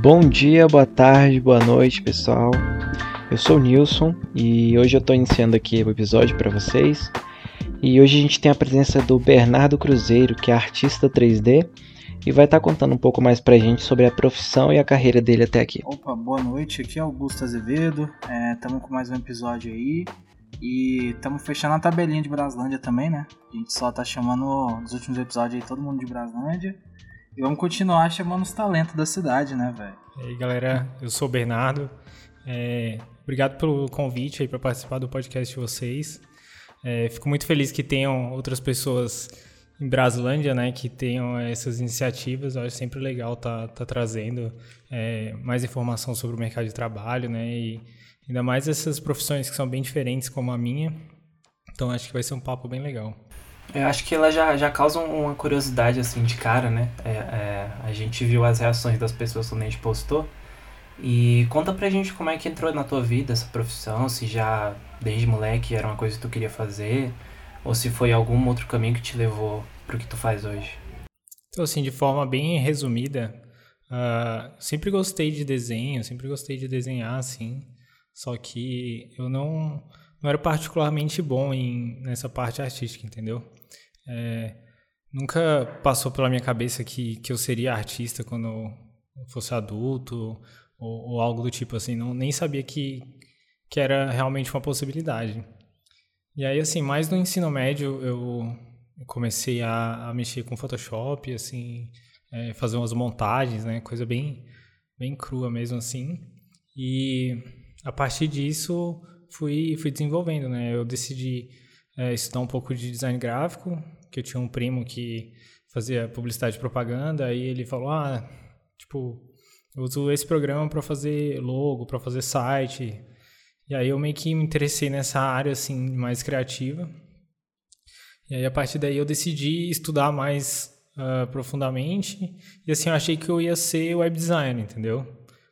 Bom dia, boa tarde, boa noite, pessoal. Eu sou o Nilson e hoje eu estou iniciando aqui o episódio para vocês. E hoje a gente tem a presença do Bernardo Cruzeiro, que é artista 3D e vai estar tá contando um pouco mais pra gente sobre a profissão e a carreira dele até aqui. Opa, boa noite. Aqui é Augusto Azevedo. Estamos é, com mais um episódio aí. E estamos fechando a tabelinha de Braslândia também, né? A gente só tá chamando nos últimos episódios aí todo mundo de Braslândia. E vamos continuar chamando os talentos da cidade, né, velho? E aí, galera, eu sou o Bernardo. É, obrigado pelo convite aí para participar do podcast de vocês. É, fico muito feliz que tenham outras pessoas em Braslândia, né, que tenham essas iniciativas. Eu acho sempre legal tá, tá trazendo é, mais informação sobre o mercado de trabalho, né, e ainda mais essas profissões que são bem diferentes como a minha. Então acho que vai ser um papo bem legal. Eu acho que ela já, já causa uma curiosidade assim de cara, né? É, é, a gente viu as reações das pessoas quando a gente postou. E conta pra gente como é que entrou na tua vida essa profissão, se já desde moleque era uma coisa que tu queria fazer, ou se foi algum outro caminho que te levou pro que tu faz hoje. Então, assim, de forma bem resumida, uh, sempre gostei de desenho, sempre gostei de desenhar, assim, só que eu não, não era particularmente bom em, nessa parte artística, entendeu? É, nunca passou pela minha cabeça que, que eu seria artista quando eu fosse adulto ou, ou algo do tipo assim. Não, nem sabia que, que era realmente uma possibilidade. E aí, assim, mais no ensino médio eu comecei a, a mexer com Photoshop, assim, é, fazer umas montagens, né? Coisa bem, bem crua mesmo assim. E a partir disso fui, fui desenvolvendo, né? Eu decidi é, estudar um pouco de design gráfico, que eu tinha um primo que fazia publicidade e propaganda, aí ele falou, ah, tipo, eu uso esse programa para fazer logo, para fazer site. E aí eu meio que me interessei nessa área assim mais criativa. E aí a partir daí eu decidi estudar mais uh, profundamente. E assim eu achei que eu ia ser web designer, entendeu?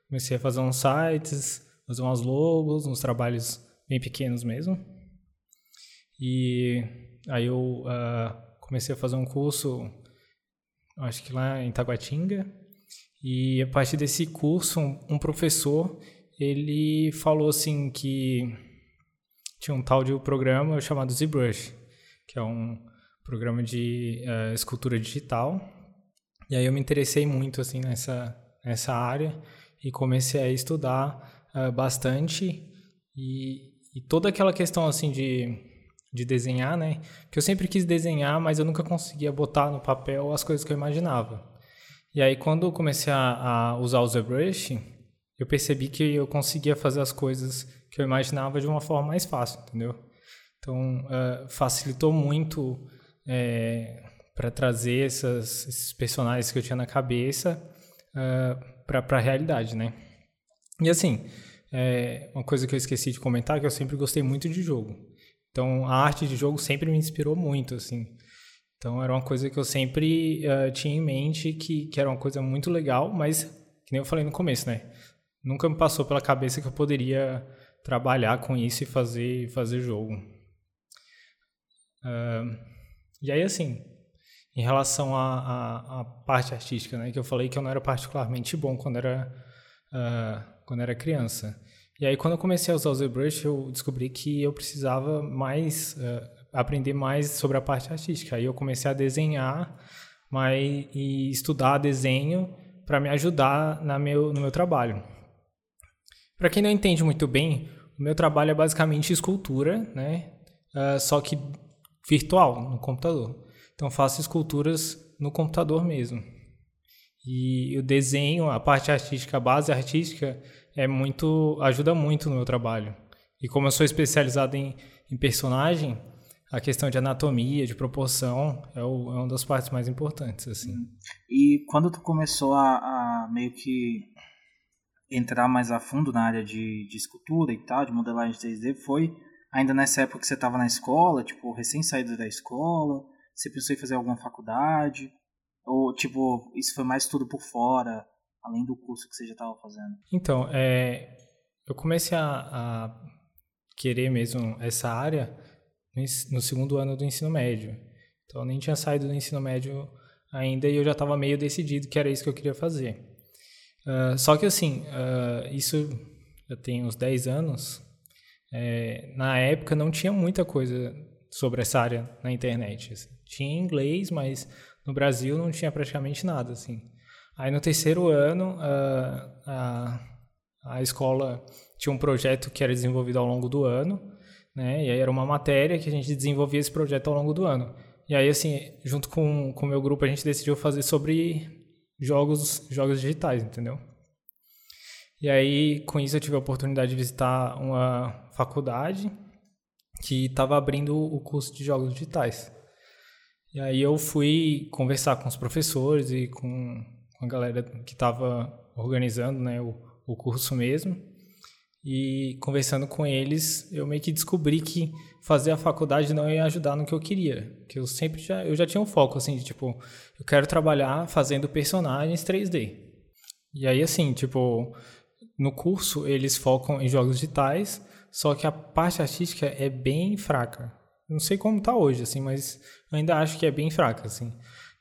Comecei a fazer uns sites, fazer umas logos, uns trabalhos bem pequenos mesmo. E aí eu uh, comecei a fazer um curso, acho que lá em Taguatinga, e a partir desse curso, um, professor, ele falou assim que tinha um tal de programa chamado ZBrush, que é um programa de uh, escultura digital. E aí eu me interessei muito assim nessa nessa área e comecei a estudar uh, bastante e, e toda aquela questão assim de de desenhar, né? Que eu sempre quis desenhar, mas eu nunca conseguia botar no papel as coisas que eu imaginava. E aí, quando eu comecei a, a usar o ZBrush, eu percebi que eu conseguia fazer as coisas que eu imaginava de uma forma mais fácil, entendeu? Então, uh, facilitou muito é, para trazer essas, esses personagens que eu tinha na cabeça uh, para a realidade, né? E assim, é, uma coisa que eu esqueci de comentar que eu sempre gostei muito de jogo. Então, a arte de jogo sempre me inspirou muito, assim. Então, era uma coisa que eu sempre uh, tinha em mente, que, que era uma coisa muito legal, mas, que nem eu falei no começo, né? Nunca me passou pela cabeça que eu poderia trabalhar com isso e fazer, fazer jogo. Uh, e aí, assim, em relação à, parte artística, né? Que eu falei que eu não era particularmente bom quando era, uh, quando era criança. E aí, quando eu comecei a usar o ZBrush, eu descobri que eu precisava mais, uh, aprender mais sobre a parte artística. Aí eu comecei a desenhar mas, e estudar desenho para me ajudar na meu, no meu trabalho. Para quem não entende muito bem, o meu trabalho é basicamente escultura, né? Uh, só que virtual, no computador. Então, faço esculturas no computador mesmo. E o desenho, a parte artística, a base artística, é muito ajuda muito no meu trabalho. E como eu sou especializado em, em personagem, a questão de anatomia, de proporção, é, o, é uma das partes mais importantes, assim. Uhum. E quando tu começou a, a, meio que entrar mais a fundo na área de, de escultura e tal, de modelagem 3D, foi ainda nessa época que você estava na escola, tipo, recém-saído da escola? Você pensou em fazer alguma faculdade? Ou, tipo, isso foi mais tudo por fora? além do curso que você já estava fazendo? Então, é, eu comecei a, a, querer mesmo essa área no, segundo ano do ensino médio. Então, eu nem tinha saído do ensino médio ainda e eu já estava meio decidido que era isso que eu queria fazer. Uh, só que assim, uh, isso já tem uns 10 anos. É, na época não tinha muita coisa sobre essa área na internet. Tinha inglês, mas no Brasil não tinha praticamente nada. Assim. Aí no terceiro ano, uh, a, a escola tinha um projeto que era desenvolvido ao longo do ano, né? E aí era uma matéria que a gente desenvolvia esse projeto ao longo do ano. E aí, assim, junto com o meu grupo, a gente decidiu fazer sobre jogos, jogos digitais, entendeu? E aí, com isso, eu tive a oportunidade de visitar uma faculdade que estava abrindo o curso de jogos digitais. E aí eu fui conversar com os professores e com, a galera que estava organizando né, o, o curso mesmo. E conversando com eles, eu meio que descobri que fazer a faculdade não ia ajudar no que eu queria. Que eu sempre já, eu já tinha um foco, assim, de, tipo, eu quero trabalhar fazendo personagens 3D. E aí, assim, tipo, no curso eles focam em jogos digitais, só que a parte artística é bem fraca. Não sei como está hoje, assim, mas eu ainda acho que é bem fraca, assim.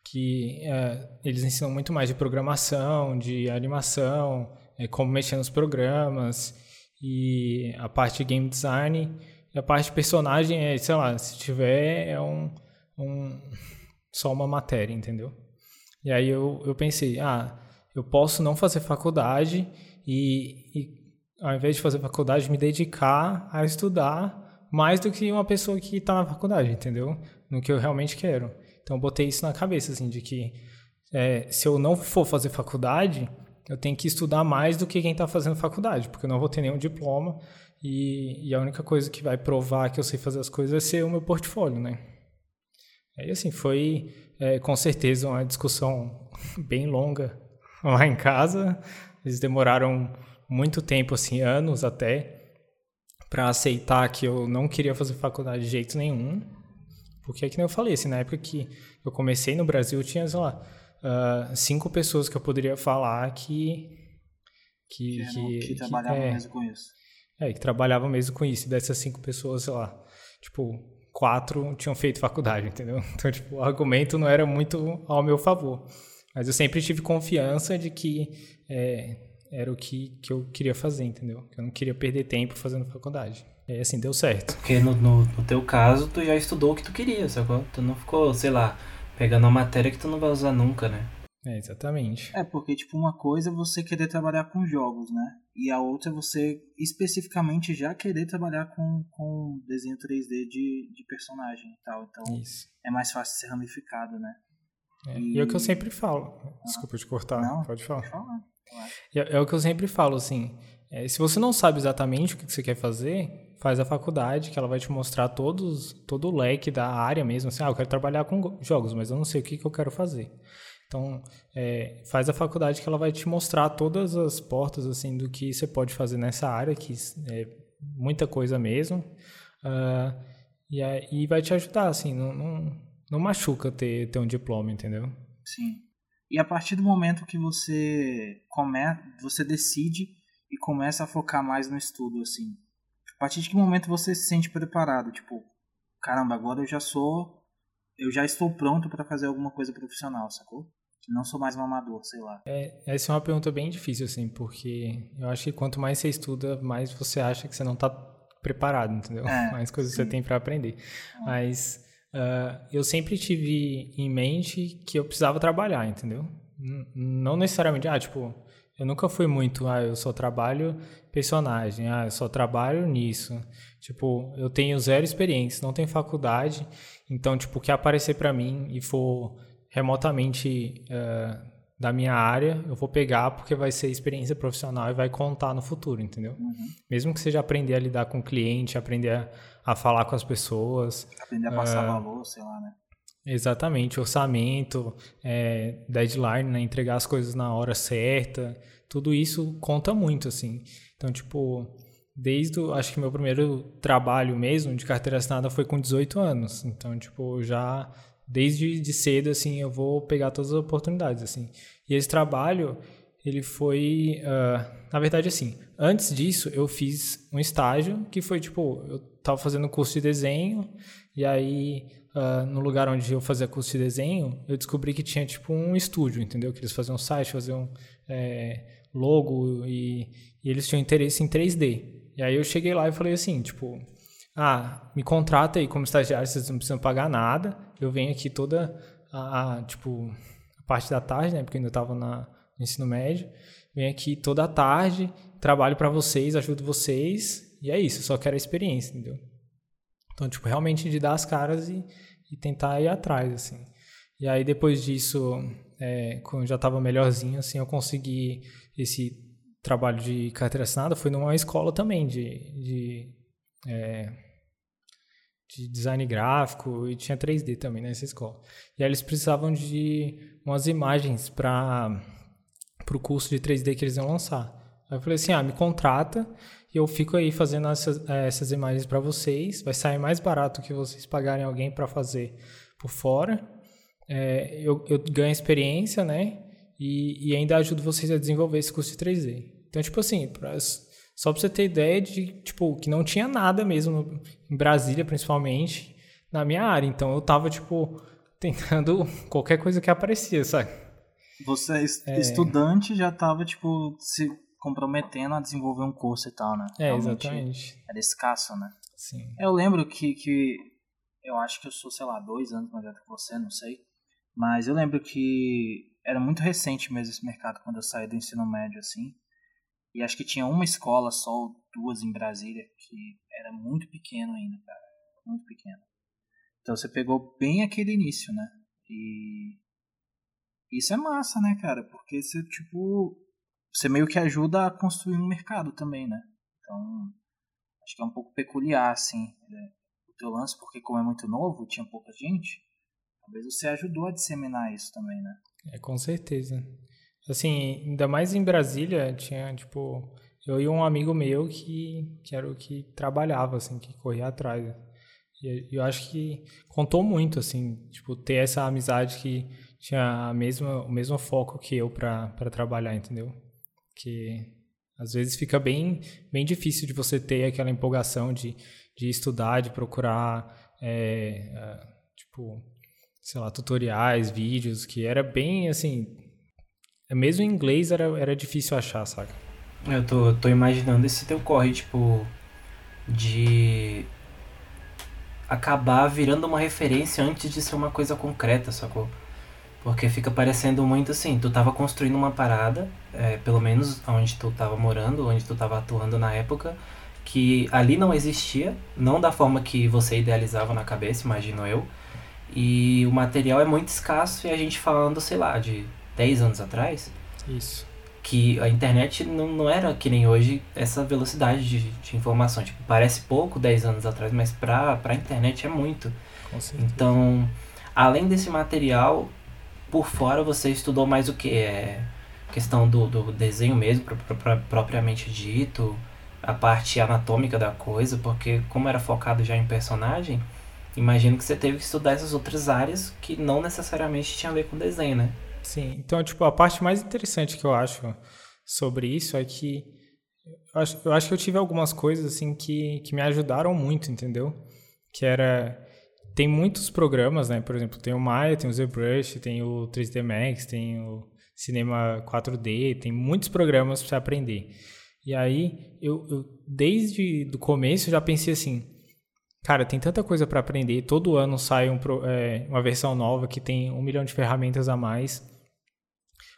Que é, eles ensinam muito mais de programação, de animação, é, como mexer nos programas e a parte de game design. E a parte de personagem é, sei lá, se tiver, é um, um só uma matéria, entendeu? E aí eu, eu pensei, ah, eu posso não fazer faculdade e, e ao invés de fazer faculdade, me dedicar a estudar mais do que uma pessoa que está na faculdade, entendeu? No que eu realmente quero. Então, eu botei isso na cabeça, assim, de que é, se eu não for fazer faculdade, eu tenho que estudar mais do que quem está fazendo faculdade, porque eu não vou ter nenhum diploma e, e, a única coisa que vai provar que eu sei fazer as coisas é ser o meu portfólio, né? Aí, assim, foi é, com certeza uma discussão bem longa lá em casa. Eles demoraram muito tempo, assim, anos até, para aceitar que eu não queria fazer faculdade de jeito nenhum. Porque é que nem eu falei, assim, na época que eu comecei no Brasil, tinha, sei lá, uh, cinco pessoas que eu poderia falar que. Que, que, que, que trabalhavam é, mesmo com isso. É, que trabalhavam mesmo com isso. E dessas cinco pessoas, sei lá, tipo, quatro tinham feito faculdade, entendeu? Então, tipo, o argumento não era muito ao meu favor. Mas eu sempre tive confiança de que é, era o que, que eu queria fazer, entendeu? Que eu não queria perder tempo fazendo faculdade. E assim, deu certo. Porque no, no, no, teu caso, tu já estudou o que tu queria, sacou? Tu não ficou, sei lá, pegando uma matéria que tu não vai usar nunca, né? É, exatamente. É, porque, tipo, uma coisa é você querer trabalhar com jogos, né? E a outra é você especificamente já querer trabalhar com, com desenho 3D de, de personagem e tal. Então, Isso. é mais fácil ser ramificado, né? É, e... e é o que eu sempre falo. Desculpa te cortar, não, pode falar. Pode falar. É, é, o que eu sempre falo, assim. É, se você não sabe exatamente o que você quer fazer, faz a faculdade, que ela vai te mostrar todos, todo o leque da área mesmo. Assim, ah, eu quero trabalhar com jogos, mas eu não sei o que, que eu quero fazer. Então, é, faz a faculdade que ela vai te mostrar todas as portas assim do que você pode fazer nessa área, que é muita coisa mesmo. Uh, e, aí vai te ajudar, assim, não, não, não machuca ter, ter um diploma, entendeu? Sim. E a partir do momento que você come, você decide e começa a focar mais no estudo, assim, a partir de que momento você se sente preparado? Tipo, caramba, agora eu já sou, eu já estou pronto para fazer alguma coisa profissional, sacou? Não sou mais um amador, sei lá. É, essa é uma pergunta bem difícil, assim, porque eu acho que quanto mais você estuda, mais você acha que você não está preparado, entendeu? É, mais coisas sim. você tem para aprender. É. Mas uh, eu sempre tive em mente que eu precisava trabalhar, entendeu? Não necessariamente, ah, tipo, eu nunca fui muito, ah, eu só trabalho personagem, ah, eu só trabalho nisso. Tipo, eu tenho zero experiência, não tenho faculdade, então, tipo, o que aparecer para mim e for remotamente uh, da minha área, eu vou pegar porque vai ser experiência profissional e vai contar no futuro, entendeu? Uhum. Mesmo que seja aprender a lidar com o cliente, aprender a, a falar com as pessoas. Aprender a passar uh, valor, sei lá, né? Exatamente, orçamento, é, deadline, né? entregar as coisas na hora certa, tudo isso conta muito, assim. Então, tipo, desde, o, acho que meu primeiro trabalho mesmo de carteira assinada foi com 18 anos. Então, tipo, já desde de cedo, assim, eu vou pegar todas as oportunidades, assim. E esse trabalho, ele foi, uh, na verdade, assim, antes disso, eu fiz um estágio que foi, tipo, eu estava fazendo curso de desenho, e aí, uh, no lugar onde eu fazia curso de desenho, eu descobri que tinha, tipo, um estúdio, entendeu? Que eles faziam site, faziam é, logo e, e eles tinham interesse em 3D. E aí eu cheguei lá e falei assim, tipo, ah, me contrata aí como estagiário, vocês não precisam pagar nada. Eu venho aqui toda a, a tipo, a parte da tarde, né, porque eu ainda estava no ensino médio. Venho aqui toda a tarde, trabalho para vocês, ajudo vocês, e é isso, só quero a experiência, entendeu? Então, tipo, realmente de dar as caras e, e tentar ir atrás, assim. E aí, depois disso, é, quando já estava melhorzinho, assim, eu consegui esse trabalho de carteira assinada. Foi numa escola também de, de, é, de design gráfico e tinha 3D também nessa escola. E aí eles precisavam de umas imagens para o curso de 3D que eles iam lançar. Aí eu falei assim, ah, me contrata e eu fico aí fazendo essas, é, essas imagens para vocês. Vai sair mais barato que vocês pagarem alguém para fazer por fora é, eu, eu, ganho experiência, né? E, e, ainda ajudo vocês a desenvolver esse curso de 3D. Então, tipo assim, só pra você ter ideia de, tipo, que não tinha nada mesmo, no, em Brasília principalmente, na minha área. Então, eu tava, tipo, tentando qualquer coisa que aparecia, sabe? Você, é... estudante, já tava, tipo, se comprometendo a desenvolver um curso e tal, né? É, Realmente exatamente. Era escasso, né? Sim. Eu lembro que, que eu acho que eu sou, sei lá, dois anos mais velho que você, não sei. Mas eu lembro que era muito recente mesmo esse mercado quando eu saí do ensino médio, assim. E acho que tinha uma escola só, duas em Brasília, que era muito pequeno ainda, cara. Muito pequeno. Então você pegou bem aquele início, né? E isso é massa, né, cara? Porque você, tipo, você meio que ajuda a construir um mercado também, né? Então, acho que é um pouco peculiar, assim, né? o teu lance, porque como é muito novo, tinha pouca gente, Talvez você ajudou a disseminar isso também, né? É, com certeza. Assim, ainda mais em Brasília, tinha, tipo, eu e um amigo meu que, que era o que trabalhava, assim, que corria atrás. E eu acho que contou muito, assim, tipo, ter essa amizade que tinha a mesma, o mesmo foco que eu para trabalhar, entendeu? Que às vezes fica bem, bem difícil de você ter aquela empolgação de, de estudar, de procurar, é, tipo, sei lá, tutoriais, vídeos, que era bem assim. Mesmo em inglês era, era difícil achar, saca? Eu tô, tô imaginando esse teu corre, tipo, de acabar virando uma referência antes de ser uma coisa concreta, sacou? Porque fica parecendo muito assim, tu tava construindo uma parada, é, pelo menos onde tu tava morando, onde tu tava atuando na época, que ali não existia, não da forma que você idealizava na cabeça, imagino eu, e o material é muito escasso e a gente falando, sei lá, de 10 anos atrás. Isso. Que a internet não, não era que nem hoje essa velocidade de, de informação. Tipo, parece pouco 10 anos atrás, mas pra, pra internet é muito. Então, além desse material, por fora você estudou mais o que? É questão do, do desenho mesmo, pro, pro, pro, propriamente dito, a parte anatômica da coisa, porque como era focado já em personagem, imagino que você teve que estudar essas outras áreas que não necessariamente tinham a ver com desenho, né? Sim, então, tipo, a parte mais interessante que eu acho sobre isso é que eu acho, eu acho que eu tive algumas coisas, assim, que, que me ajudaram muito, entendeu? Que era... Tem muitos programas, né? Por exemplo, tem o Maya, tem o ZBrush, tem o 3D Max, tem o Cinema 4D, tem muitos programas para você aprender. E aí, eu, eu desde o começo já pensei assim, Cara, tem tanta coisa para aprender. Todo ano sai um, é, uma versão nova que tem um milhão de ferramentas a mais.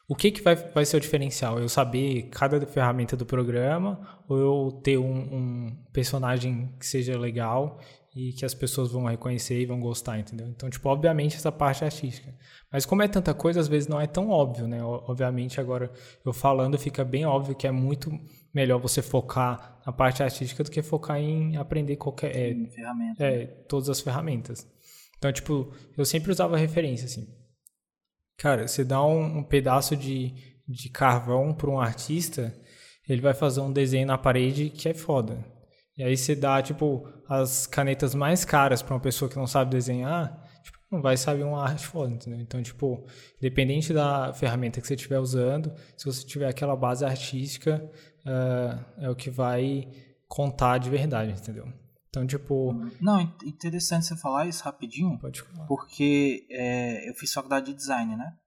O que, que vai, vai ser o diferencial? Eu saber cada ferramenta do programa ou eu ter um, um personagem que seja legal e que as pessoas vão reconhecer e vão gostar, entendeu? Então, tipo, obviamente essa parte artística. Mas como é tanta coisa, às vezes não é tão óbvio, né? Obviamente agora eu falando fica bem óbvio que é muito melhor você focar na parte artística do que focar em aprender qualquer é, ferramenta. É, todas as ferramentas. Então, tipo, eu sempre usava referência assim. Cara, você dá um, um pedaço de, de carvão para um artista, ele vai fazer um desenho na parede que é foda. E aí você dá, tipo, as canetas mais caras para uma pessoa que não sabe desenhar, tipo, não vai saber uma arte foda, entendeu? Então, tipo, independente da ferramenta que você estiver usando, se você tiver aquela base artística, uh, é o que vai contar de verdade, entendeu? Então, tipo... Não, interessante você falar isso rapidinho. Pode falar. Porque é, eu fiz faculdade de design, né?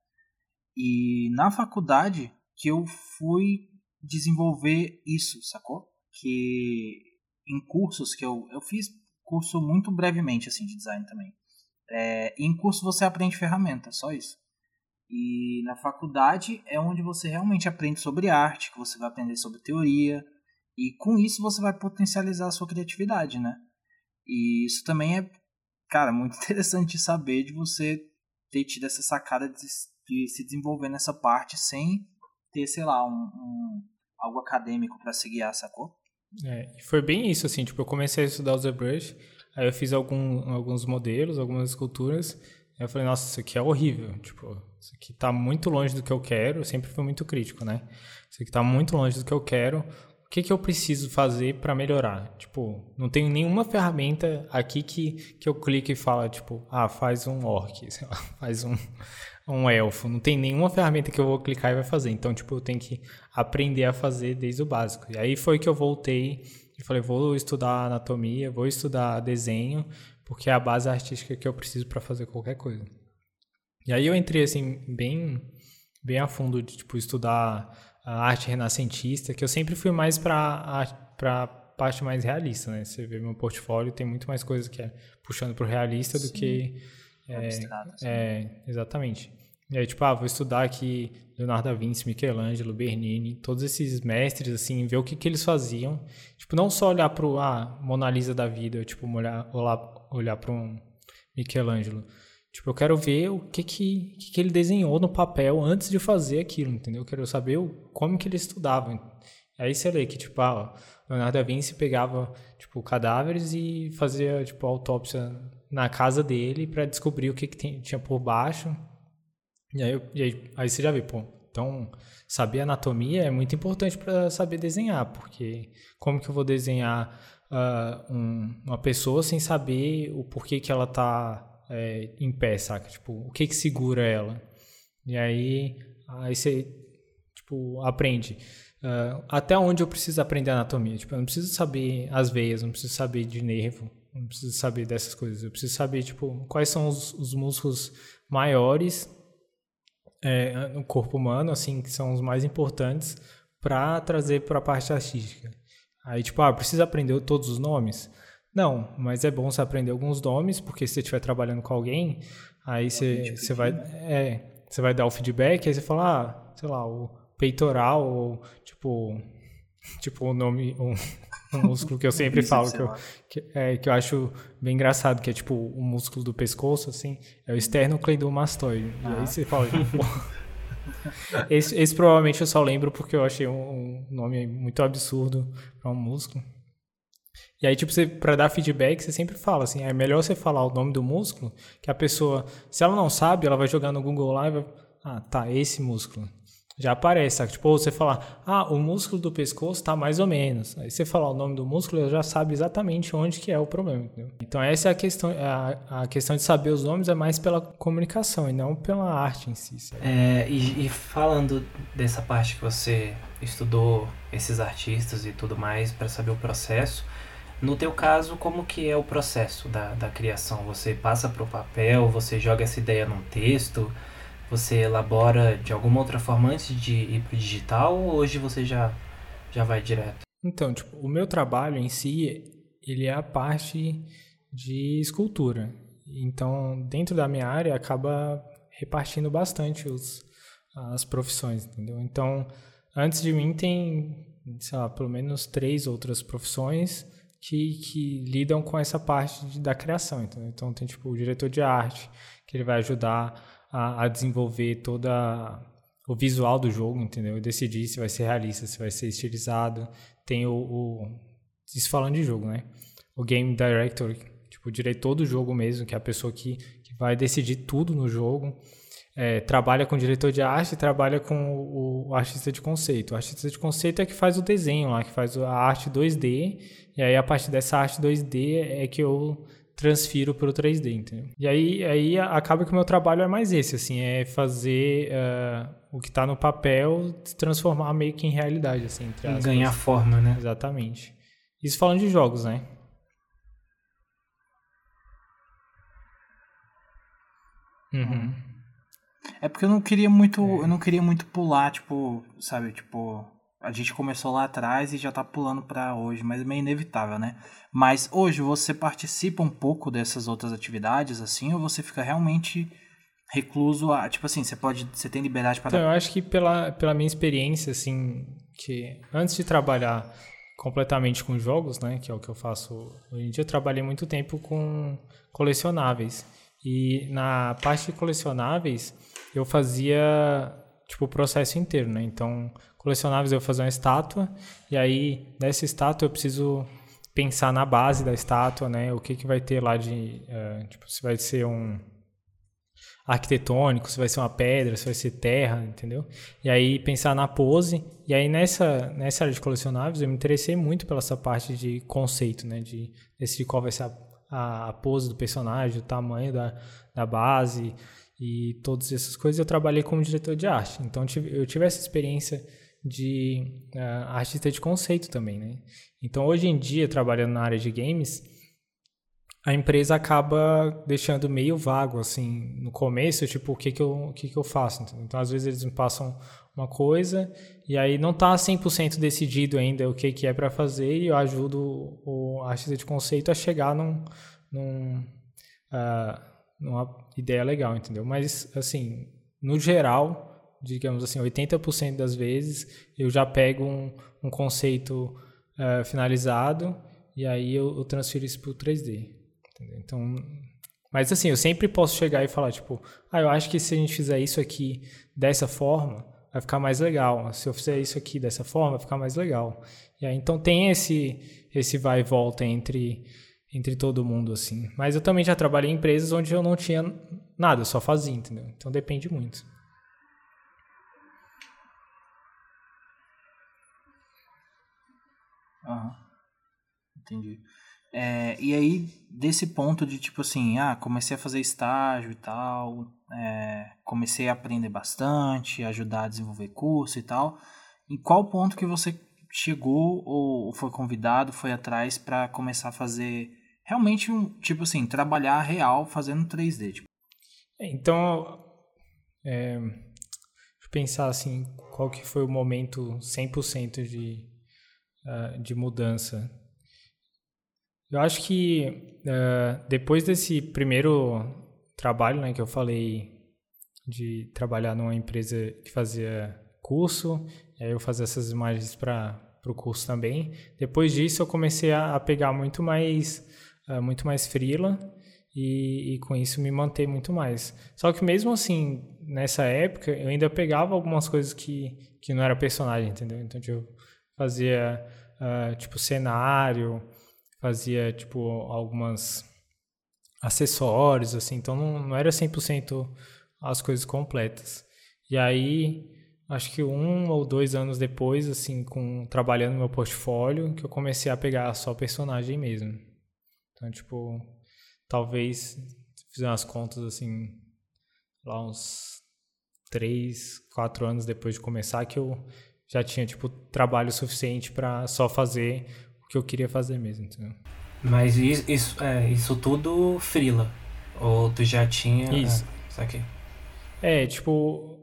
E na faculdade que eu fui desenvolver isso, sacou? Que em cursos que eu, eu fiz curso muito brevemente assim de design também. É, em curso você aprende ferramenta, só isso. E na faculdade é onde você realmente aprende sobre arte, que você vai aprender sobre teoria, e com isso você vai potencializar a sua criatividade, né? E isso também é, cara, muito interessante saber de você ter tido essa sacada de, de se desenvolver nessa parte sem ter, sei lá, um, um algo acadêmico para se guiar, sacou? É, foi bem isso, assim, tipo, eu comecei a estudar o ZBrush, aí eu fiz algum, alguns modelos, algumas esculturas, aí eu falei, nossa, isso aqui é horrível, tipo, isso aqui tá muito longe do que eu quero, eu sempre fui muito crítico, né? Isso aqui tá muito longe do que eu quero, o que, que eu preciso fazer para melhorar? Tipo, não tenho nenhuma ferramenta aqui que, que eu clique e fala, tipo, ah, faz um orc, lá, faz um, um elfo. Não tem nenhuma ferramenta que eu vou clicar e vai fazer. Então, tipo, eu tenho que aprender a fazer desde o básico. E aí foi que eu voltei e falei, vou estudar anatomia, vou estudar desenho, porque é a base artística que eu preciso para fazer qualquer coisa. E aí eu entrei, assim, bem, bem a fundo de, tipo, estudar a arte renascentista, que eu sempre fui mais para a parte mais realista, né? Você vê meu portfólio, tem muito mais coisas que é puxando para o realista Sim. do que... É, é, exatamente. E aí, tipo, ah, vou estudar aqui Leonardo da Vinci, Michelangelo, Bernini, todos esses mestres, assim, ver o que, que eles faziam. Tipo, não só olhar para ah, Mona Lisa da vida, tipo, olhar, olhar, olhar para um Michelangelo. Tipo, eu quero ver o que que, que ele desenhou no papel antes de fazer aquilo, entendeu? Eu quero saber o, como que ele estudava. Aí você lê que, tipo, ah, Leonardo da Vinci pegava, tipo, cadáveres e fazia, tipo, autópsia na casa dele para descobrir o que, que tinha por baixo. E aí, e aí, aí você já vê, pô, então saber anatomia é muito importante para saber desenhar, porque como que eu vou desenhar uh, um, uma pessoa sem saber o porquê que ela tá é, em pé, saca? Tipo, o que que segura ela? E aí, aí você, tipo, aprende. Uh, até onde eu preciso aprender anatomia? Tipo, eu não preciso saber as veias, não preciso saber de nervo, não preciso saber dessas coisas. Eu preciso saber, tipo, quais são os, os músculos maiores é, no corpo humano, assim, que são os mais importantes para trazer para a parte artística. Aí, tipo, ah, precisa aprender todos os nomes? Não, mas é bom você aprender alguns nomes, porque se você estiver trabalhando com alguém, aí você, você vai, é, você vai dar o feedback, aí você fala, ah, sei lá, o peitoral, ou tipo, tipo o nome, um, um músculo que eu sempre falo, que eu, que, é, que eu acho bem engraçado, que é tipo o músculo do pescoço, assim, é o esternocleidomastoide. Ah. E aí ah. você fala, esse, esse provavelmente eu só lembro porque eu achei um, um nome muito absurdo para um músculo. E aí, tipo, você, pra dar feedback, você sempre fala assim, é melhor você falar o nome do músculo, que a pessoa, se ela não sabe, ela vai jogar no Google lá e vai, ah, tá, esse músculo. Já aparece, sabe? Tipo, você falar, ah, o músculo do pescoço tá mais ou menos. Aí você falar o nome do músculo, ela já sabe exatamente onde que é o problema, entendeu? Então essa é a questão, a, a questão de saber os nomes é mais pela comunicação e não pela arte em si. É, e, e falando dessa parte que você estudou esses artistas e tudo mais para saber o processo, no teu caso, como que é o processo da, da criação? Você passa para o papel, você joga essa ideia num texto, você elabora de alguma outra forma antes de ir para o digital ou hoje você já, já vai direto? Então, tipo, o meu trabalho em si, ele é a parte de escultura. Então, dentro da minha área, acaba repartindo bastante os, as profissões, entendeu? Então, antes de mim tem, sei lá, pelo menos três outras profissões que, que lidam com essa parte de, da criação. Então, então, tem tipo o diretor de arte, que ele vai ajudar a, a desenvolver toda o visual do jogo, entendeu? E decidir se vai ser realista, se vai ser estilizado. Tem o, o isso falando de jogo, né? O game director, tipo o diretor do jogo mesmo, que é a pessoa que, que vai decidir tudo no jogo é, trabalha com diretor de arte, trabalha com o, o, artista de conceito. O artista de conceito é que faz o desenho lá, que faz a arte 2D, e aí a partir dessa arte 2D é que eu transfiro para o 3D, entendeu? E aí, aí acaba que o meu trabalho é mais esse, assim, é fazer uh, o que está no papel se transformar meio que em realidade, assim, entre aspas. Ganhar forma, né? Exatamente. Isso falando de jogos, né? Uhum. É porque eu não queria muito. É. Eu não queria muito pular, tipo, sabe, tipo. a gente começou lá atrás e já tá pulando para hoje, mas é meio inevitável, né? Mas hoje você participa um pouco dessas outras atividades, assim, ou você fica realmente recluso a, tipo assim, você pode, você tem liberdade para... Então, eu acho que pela, pela minha experiência, assim, que antes de trabalhar completamente com jogos, né, que é o que eu faço hoje em dia, eu trabalhei muito tempo com colecionáveis. E na parte de colecionáveis, eu fazia tipo o processo inteiro, né? Então, colecionáveis eu fazia uma estátua e aí nessa estátua eu preciso pensar na base da estátua, né? O que que vai ter lá de, uh, tipo, se vai ser um arquitetônico, se vai ser uma pedra, se vai ser terra, entendeu? E aí pensar na pose. E aí nessa nessa área de colecionáveis eu me interessei muito pela essa parte de conceito, né? De decidir qual vai ser a, a pose do personagem, o tamanho da, da base e todas essas coisas. Eu trabalhei como diretor de arte, então eu tive essa experiência de uh, artista de conceito também, né? Então hoje em dia trabalhando na área de games a empresa acaba deixando meio vago, assim, no começo, tipo, o que que eu, o que que eu faço? Então, às vezes eles me passam uma coisa e aí não está 100% decidido ainda o que que é para fazer e eu ajudo o artista de conceito a chegar num, num uh, numa ideia legal, entendeu? Mas, assim, no geral, digamos assim, 80% das vezes eu já pego um, um conceito uh, finalizado e aí eu, eu transfiro isso para o 3D. Entendeu? Então, mas assim, eu sempre posso chegar e falar, tipo, ah, eu acho que se a gente fizer isso aqui dessa forma, vai ficar mais legal. Se eu fizer isso aqui dessa forma, vai ficar mais legal. E aí, então tem esse, esse vai e volta entre, entre todo mundo, assim. Mas eu também já trabalhei em empresas onde eu não tinha nada, eu só fazia, entendeu? Então depende muito. Aham. Entendi. É, e aí, desse ponto de tipo assim, ah, comecei a fazer estágio e tal, é, comecei a aprender bastante, ajudar a desenvolver curso e tal. Em qual ponto que você chegou ou foi convidado, foi atrás para começar a fazer realmente um, tipo assim, trabalhar real fazendo 3D? Tipo? Então, é, deixa eu pensar assim, qual que foi o momento 100% de, uh, de mudança eu acho que uh, depois desse primeiro trabalho, né, que eu falei de trabalhar numa empresa que fazia curso, aí eu fazia essas imagens para o curso também. Depois disso, eu comecei a, a pegar muito mais, uh, muito mais freela e, e, com isso me manter muito mais. Só que mesmo assim, nessa época, eu ainda pegava algumas coisas que, que não era personagem, entendeu? Então, tipo, eu fazia, uh, tipo, cenário, fazia tipo algumas acessórios assim, então não, não era 100% as coisas completas. E aí, acho que um ou dois anos depois, assim, com trabalhando meu portfólio, que eu comecei a pegar só personagem mesmo. Então, tipo, talvez fizer umas contas assim, lá uns três, quatro anos depois de começar, que eu já tinha tipo trabalho suficiente para só fazer que eu queria fazer mesmo, entendeu? Mas isso, isso, é, isso tudo frila? Ou tu já tinha... Isso. É, isso aqui. É, tipo,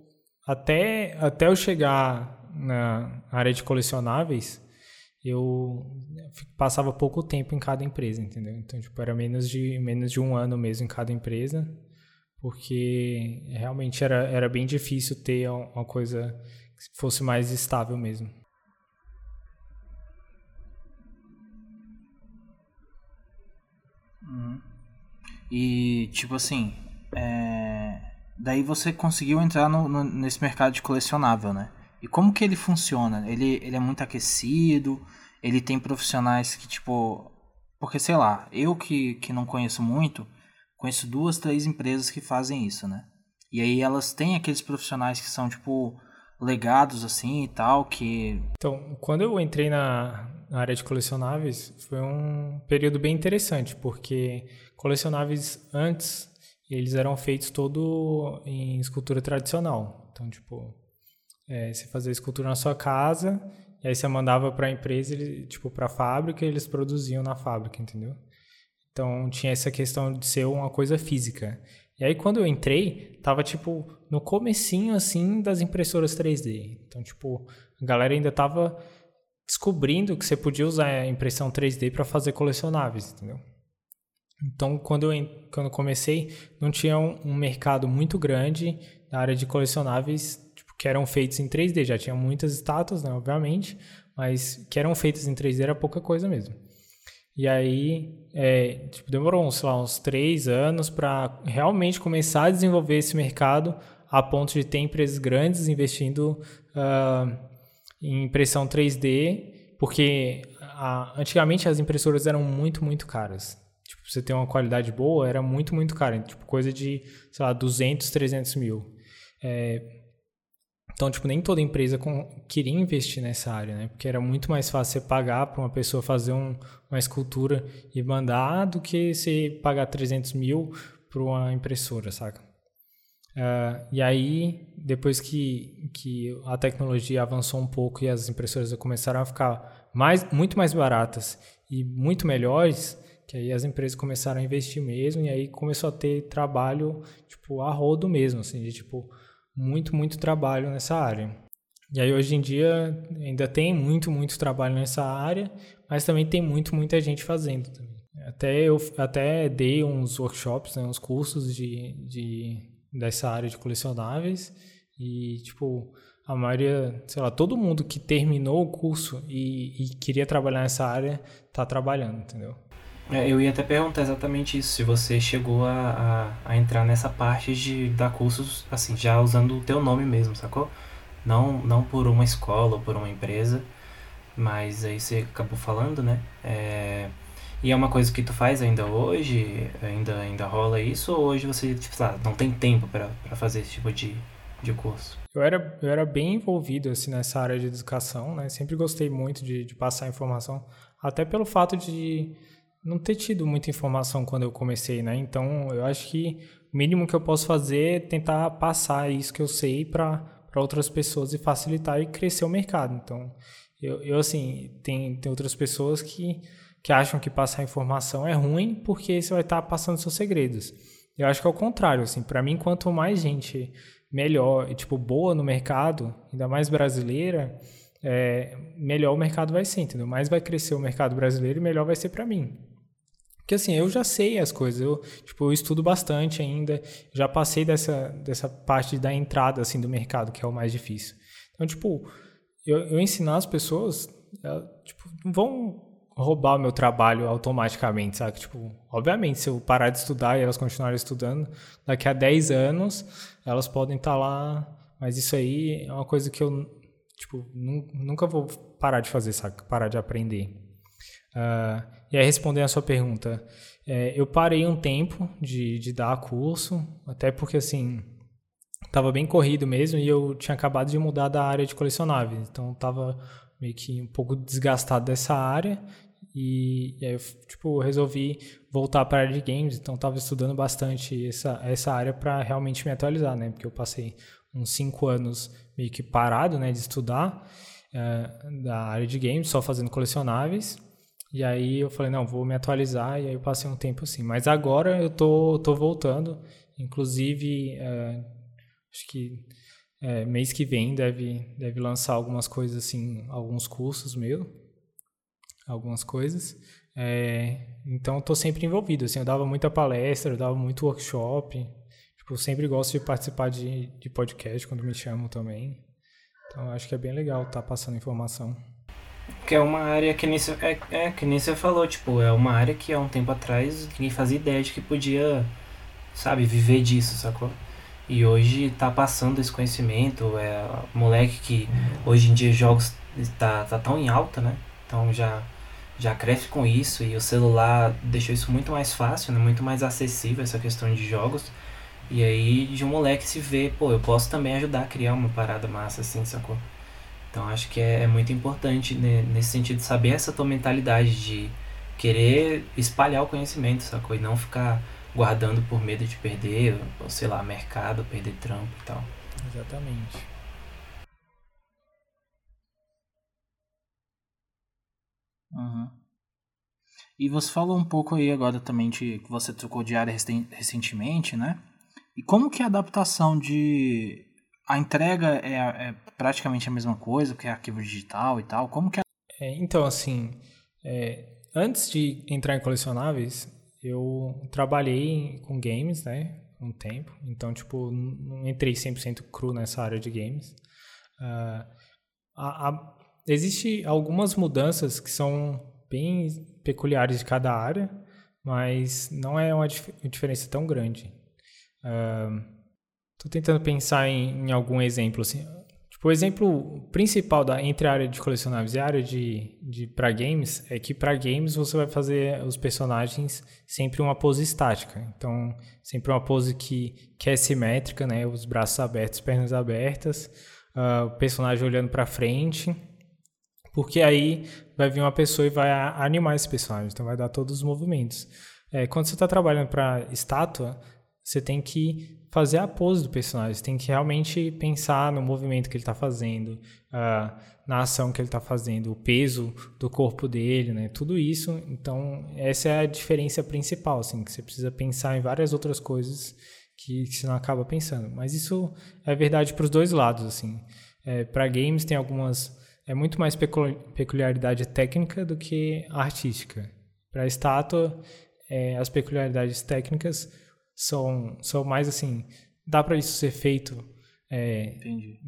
até, até eu chegar na área de colecionáveis, eu passava pouco tempo em cada empresa, entendeu? Então, tipo, era menos de, menos de um ano mesmo em cada empresa, porque realmente era, era bem difícil ter uma coisa que fosse mais estável mesmo. Uhum. E, tipo assim, é... daí você conseguiu entrar no, no, nesse mercado de colecionável, né? E como que ele funciona? Ele, ele é muito aquecido? Ele tem profissionais que, tipo... Porque, sei lá, eu que, que não conheço muito, conheço duas, três empresas que fazem isso, né? E aí elas têm aqueles profissionais que são, tipo, legados, assim, e tal, que... Então, quando eu entrei na, na área de colecionáveis foi um período bem interessante, porque colecionáveis antes eles eram feitos todo em escultura tradicional. Então, tipo, é, você fazia escultura na sua casa e aí você mandava para a empresa, ele, tipo, para a fábrica, e eles produziam na fábrica, entendeu? Então tinha essa questão de ser uma coisa física. E aí quando eu entrei, tava tipo no comecinho assim das impressoras 3D. Então tipo, a galera ainda estava descobrindo que você podia usar a impressão 3D para fazer colecionáveis, entendeu? Então, quando eu, quando eu comecei, não tinha um, um mercado muito grande na área de colecionáveis que eram feitos em 3D. Já tinha muitas estátuas, né, obviamente, mas que eram feitas em 3D era pouca coisa mesmo. E aí, é, tipo, demorou, sei lá, uns três anos para realmente começar a desenvolver esse mercado a ponto de ter empresas grandes investindo uh, em impressão 3D, porque uh, antigamente as impressoras eram muito, muito caras. Tipo, você ter uma qualidade boa era muito, muito caro. Tipo, coisa de, sei lá, 200, 300 mil. É, então, tipo, nem toda empresa com, queria investir nessa área, né? Porque era muito mais fácil você pagar para uma pessoa fazer um, uma escultura e mandar do que você pagar 300 mil para uma impressora, saca? Uh, e aí, depois que, que a tecnologia avançou um pouco e as impressoras começaram a ficar mais, muito mais baratas e muito melhores, que aí as empresas começaram a investir mesmo e aí começou a ter trabalho, tipo, a rodo mesmo, assim, de, tipo, muito, muito trabalho nessa área. E aí hoje em dia ainda tem muito, muito trabalho nessa área, mas também tem muito, muita gente fazendo também. Até eu até dei uns workshops, né, uns cursos de, de, dessa área de colecionáveis e, tipo, a maioria, sei lá, todo mundo que terminou o curso e, e queria trabalhar nessa área está trabalhando, entendeu? É, eu ia até perguntar exatamente isso, se você chegou a, a, a, entrar nessa parte de dar cursos, assim, já usando o teu nome mesmo, sacou? Não, não por uma escola ou por uma empresa, mas aí você acabou falando, né? É, e é uma coisa que tu faz ainda hoje? Ainda, ainda rola isso? Ou hoje você, tipo, lá, não tem tempo para fazer esse tipo de, de curso? Eu era, eu era bem envolvido, assim, nessa área de educação, né? Sempre gostei muito de, de passar informação, até pelo fato de não ter tido muita informação quando eu comecei, né? Então, eu acho que o mínimo que eu posso fazer é tentar passar isso que eu sei para outras pessoas e facilitar e crescer o mercado. Então, eu, eu assim, tem, tem outras pessoas que, que acham que passar informação é ruim porque você vai estar tá passando seus segredos. Eu acho que é o contrário, assim, para mim, quanto mais gente melhor e, tipo, boa no mercado, ainda mais brasileira, é, melhor o mercado vai ser, entendeu? Mais vai crescer o mercado brasileiro e melhor vai ser para mim. Porque assim, eu já sei as coisas, eu, tipo, eu estudo bastante ainda, já passei dessa, dessa parte da entrada, assim, do mercado, que é o mais difícil. Então, tipo, eu, eu ensinar as pessoas, elas, tipo, não vão roubar o meu trabalho automaticamente, sabe? Tipo, obviamente, se eu parar de estudar e elas continuarem estudando, daqui a 10 anos, elas podem estar tá lá, mas isso aí é uma coisa que eu, tipo, nunca vou parar de fazer, sabe? Parar de aprender. Uh, e aí, respondendo a sua pergunta, é, eu parei um tempo de, de dar curso, até porque, assim, estava bem corrido mesmo e eu tinha acabado de mudar da área de colecionáveis, então estava meio que um pouco desgastado dessa área e, e aí eu, tipo, resolvi voltar para a área de games, então estava estudando bastante essa, essa área para realmente me atualizar, né, porque eu passei uns cinco anos meio que parado, né, de estudar uh, da área de games, só fazendo colecionáveis e aí eu falei, não, vou me atualizar, e aí eu passei um tempo assim. Mas agora eu tô, tô voltando, inclusive, é, acho que é, mês que vem deve, deve lançar algumas coisas assim, alguns cursos meus, algumas coisas. É, então estou sempre envolvido, assim, eu dava muita palestra, eu dava muito workshop, tipo, eu sempre gosto de participar de, de podcast quando me chamam também. Então acho que é bem legal estar tá passando informação. Que é uma área que nem, é, é, que nem você falou, tipo, é uma área que há um tempo atrás ninguém fazia ideia de que podia, sabe, viver disso, sacou? E hoje tá passando esse conhecimento, é moleque que hoje em dia jogos tá, tá tão em alta, né? Então já, já cresce com isso e o celular deixou isso muito mais fácil, né? Muito mais acessível essa questão de jogos. E aí de um moleque se vê, pô, eu posso também ajudar a criar uma parada massa assim, sacou? Então acho que é, é muito importante né, nesse sentido saber essa tua mentalidade de querer espalhar o conhecimento, sacou? E não ficar guardando por medo de perder, ou sei lá, mercado, perder trampo e tal. Exatamente. Uhum. E você falou um pouco aí agora também de que você trocou de área recentemente, né? E como que é a adaptação de a entrega é, é, praticamente a mesma coisa, porque é arquivo digital e tal? Como que é? é então, assim, é, antes de entrar em colecionáveis, eu trabalhei com games, né? Um tempo. Então, tipo, não entrei 100% cru nessa área de games. Uh, a, a, existe algumas mudanças que são bem peculiares de cada área, mas não é uma dif diferença tão grande. Estou uh, tentando pensar em, em, algum exemplo. Assim. Tipo, o exemplo principal da, entre a área de colecionáveis e a área de, de para games é que para games você vai fazer os personagens sempre uma pose estática. Então, sempre uma pose que, que é simétrica, né? Os braços abertos, pernas abertas, uh, o personagem olhando para frente. Porque aí vai vir uma pessoa e vai animar esse personagem, então vai dar todos os movimentos. É, quando você está trabalhando para estátua, você tem que fazer a pose do personagem, você tem que realmente pensar no movimento que ele está fazendo, uh, na ação que ele está fazendo, o peso do corpo dele, né? Tudo isso. Então, essa é a diferença principal, assim, que você precisa pensar em várias outras coisas que, você não acaba pensando. Mas isso é verdade para os dois lados, assim. É, para games tem algumas é muito mais peculiaridade técnica do que artística. Para estátua, é, as peculiaridades técnicas são, são mais assim, dá para isso ser feito é, em,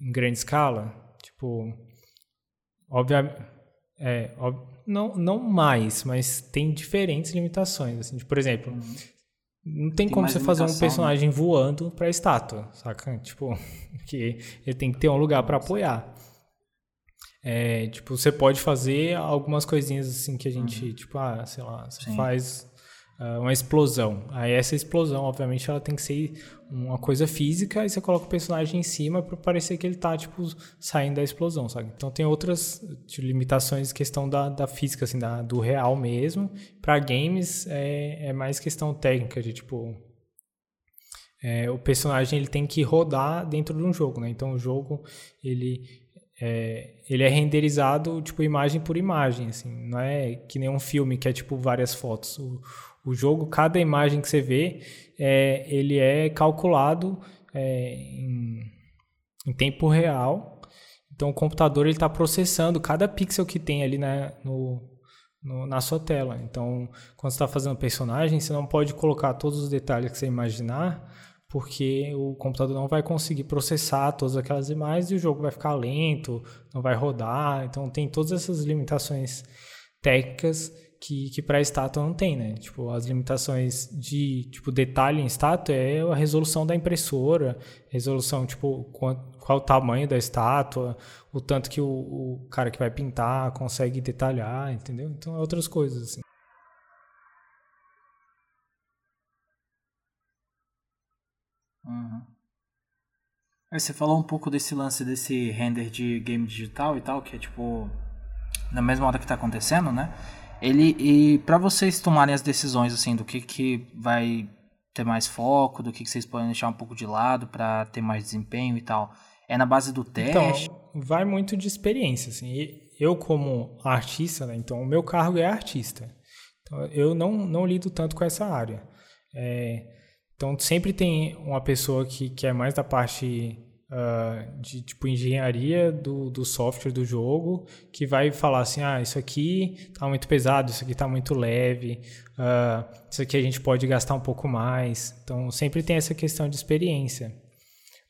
em, grande escala? Tipo, obviamente, é, ob, não, não mais, mas tem diferentes limitações. Assim, por exemplo, uhum. não tem, tem como você fazer um né? personagem né? voando para estátua, saca? Tipo, que ele tem que ter um lugar para apoiar. É, tipo, você pode fazer algumas coisinhas assim que a gente, uhum. tipo, ah, sei lá, você Sim. faz uma explosão. Aí essa explosão, obviamente, ela tem que ser uma coisa física e você coloca o personagem em cima para parecer que ele tá, tipo, saindo da explosão, sabe? Então tem outras tipo, limitações questão da, da física, assim, da, do real mesmo. Para games é, é mais questão técnica de, tipo, é, o personagem ele tem que rodar dentro de um jogo, né? Então o jogo ele é, ele é renderizado tipo imagem por imagem, assim, não é que nem um filme que é tipo várias fotos. O, o jogo, cada imagem que você vê, é, ele é calculado é, em, em, tempo real. Então o computador está processando cada pixel que tem ali na, no, no, na sua tela. Então quando você está fazendo personagem, você não pode colocar todos os detalhes que você imaginar, porque o computador não vai conseguir processar todas aquelas imagens e o jogo vai ficar lento, não vai rodar. Então tem todas essas limitações técnicas que, que para estátua não tem, né? Tipo, as limitações de tipo detalhe em estátua é a resolução da impressora, resolução tipo qual, qual o tamanho da estátua, o tanto que o, o cara que vai pintar consegue detalhar, entendeu? Então é outras coisas assim. Uhum. Você falou um pouco desse lance desse render de game digital e tal, que é tipo na mesma hora que está acontecendo, né? Ele e para vocês tomarem as decisões assim do que que vai ter mais foco, do que, que vocês podem deixar um pouco de lado para ter mais desempenho e tal, é na base do teste. Então, vai muito de experiência assim. Eu como artista, né? Então o meu cargo é artista. Então eu não não lido tanto com essa área. É, então sempre tem uma pessoa que, que é mais da parte uh, de tipo engenharia do, do software do jogo que vai falar assim, ah, isso aqui tá muito pesado, isso aqui tá muito leve, uh, isso aqui a gente pode gastar um pouco mais. Então sempre tem essa questão de experiência.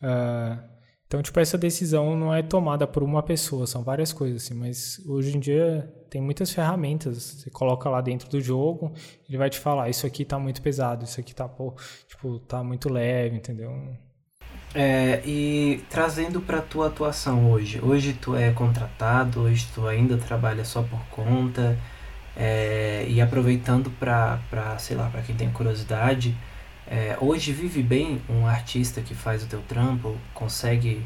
Uh, então, tipo, essa decisão não é tomada por uma pessoa, são várias coisas, assim, mas hoje em dia tem muitas ferramentas. Você coloca lá dentro do jogo, ele vai te falar, isso aqui tá muito pesado, isso aqui tá, pô, tipo, tá muito leve, entendeu? É, e trazendo para tua atuação hoje, hoje tu é contratado, hoje tu ainda trabalha só por conta, é, e aproveitando para, sei lá, para quem tem curiosidade, é, hoje vive bem um artista que faz o teu trampo, consegue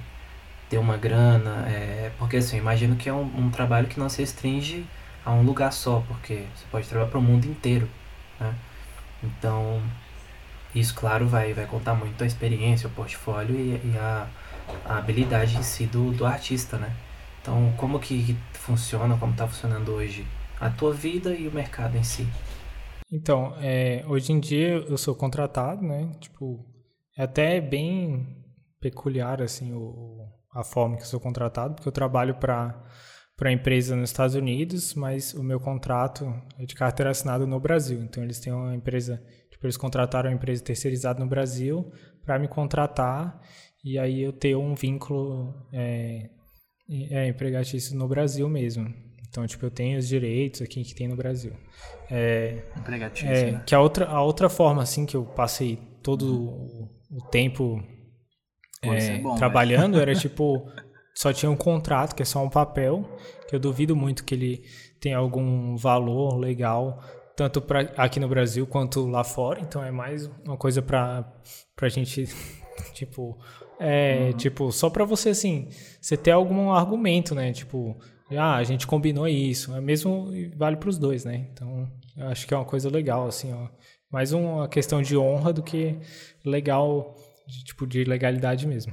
ter uma grana, é, porque assim, imagino que é um, um, trabalho que não se restringe a um lugar só, porque você pode trabalhar para o mundo inteiro, né? Então, isso, claro, vai, vai contar muito a experiência, o portfólio e, e a, a habilidade em si do, do artista, né? Então, como que funciona, como está funcionando hoje a tua vida e o mercado em si? Então, é, hoje em dia eu sou contratado, né? Tipo, é até bem peculiar, assim, o, a forma que eu sou contratado, porque eu trabalho para para empresa nos Estados Unidos, mas o meu contrato é de carteira assinada no Brasil. Então eles têm uma empresa, tipo, eles contrataram uma empresa terceirizada no Brasil para me contratar e aí eu ter um vínculo é, é, empregatício no Brasil mesmo. Então, tipo, eu tenho os direitos aqui que tem no Brasil. É, Empregatício, é, né? Que a outra, a outra forma, assim, que eu passei todo o, o tempo Pô, é, é bom, trabalhando era tipo só tinha um contrato que é só um papel que eu duvido muito que ele tenha algum valor legal tanto para aqui no Brasil quanto lá fora então é mais uma coisa para para gente tipo é Uhum. tipo só para você assim você ter algum argumento né tipo ah a gente combinou isso é mesmo vale para os dois né então eu acho que é uma coisa legal assim ó mais uma questão de honra do que legal de, tipo de legalidade mesmo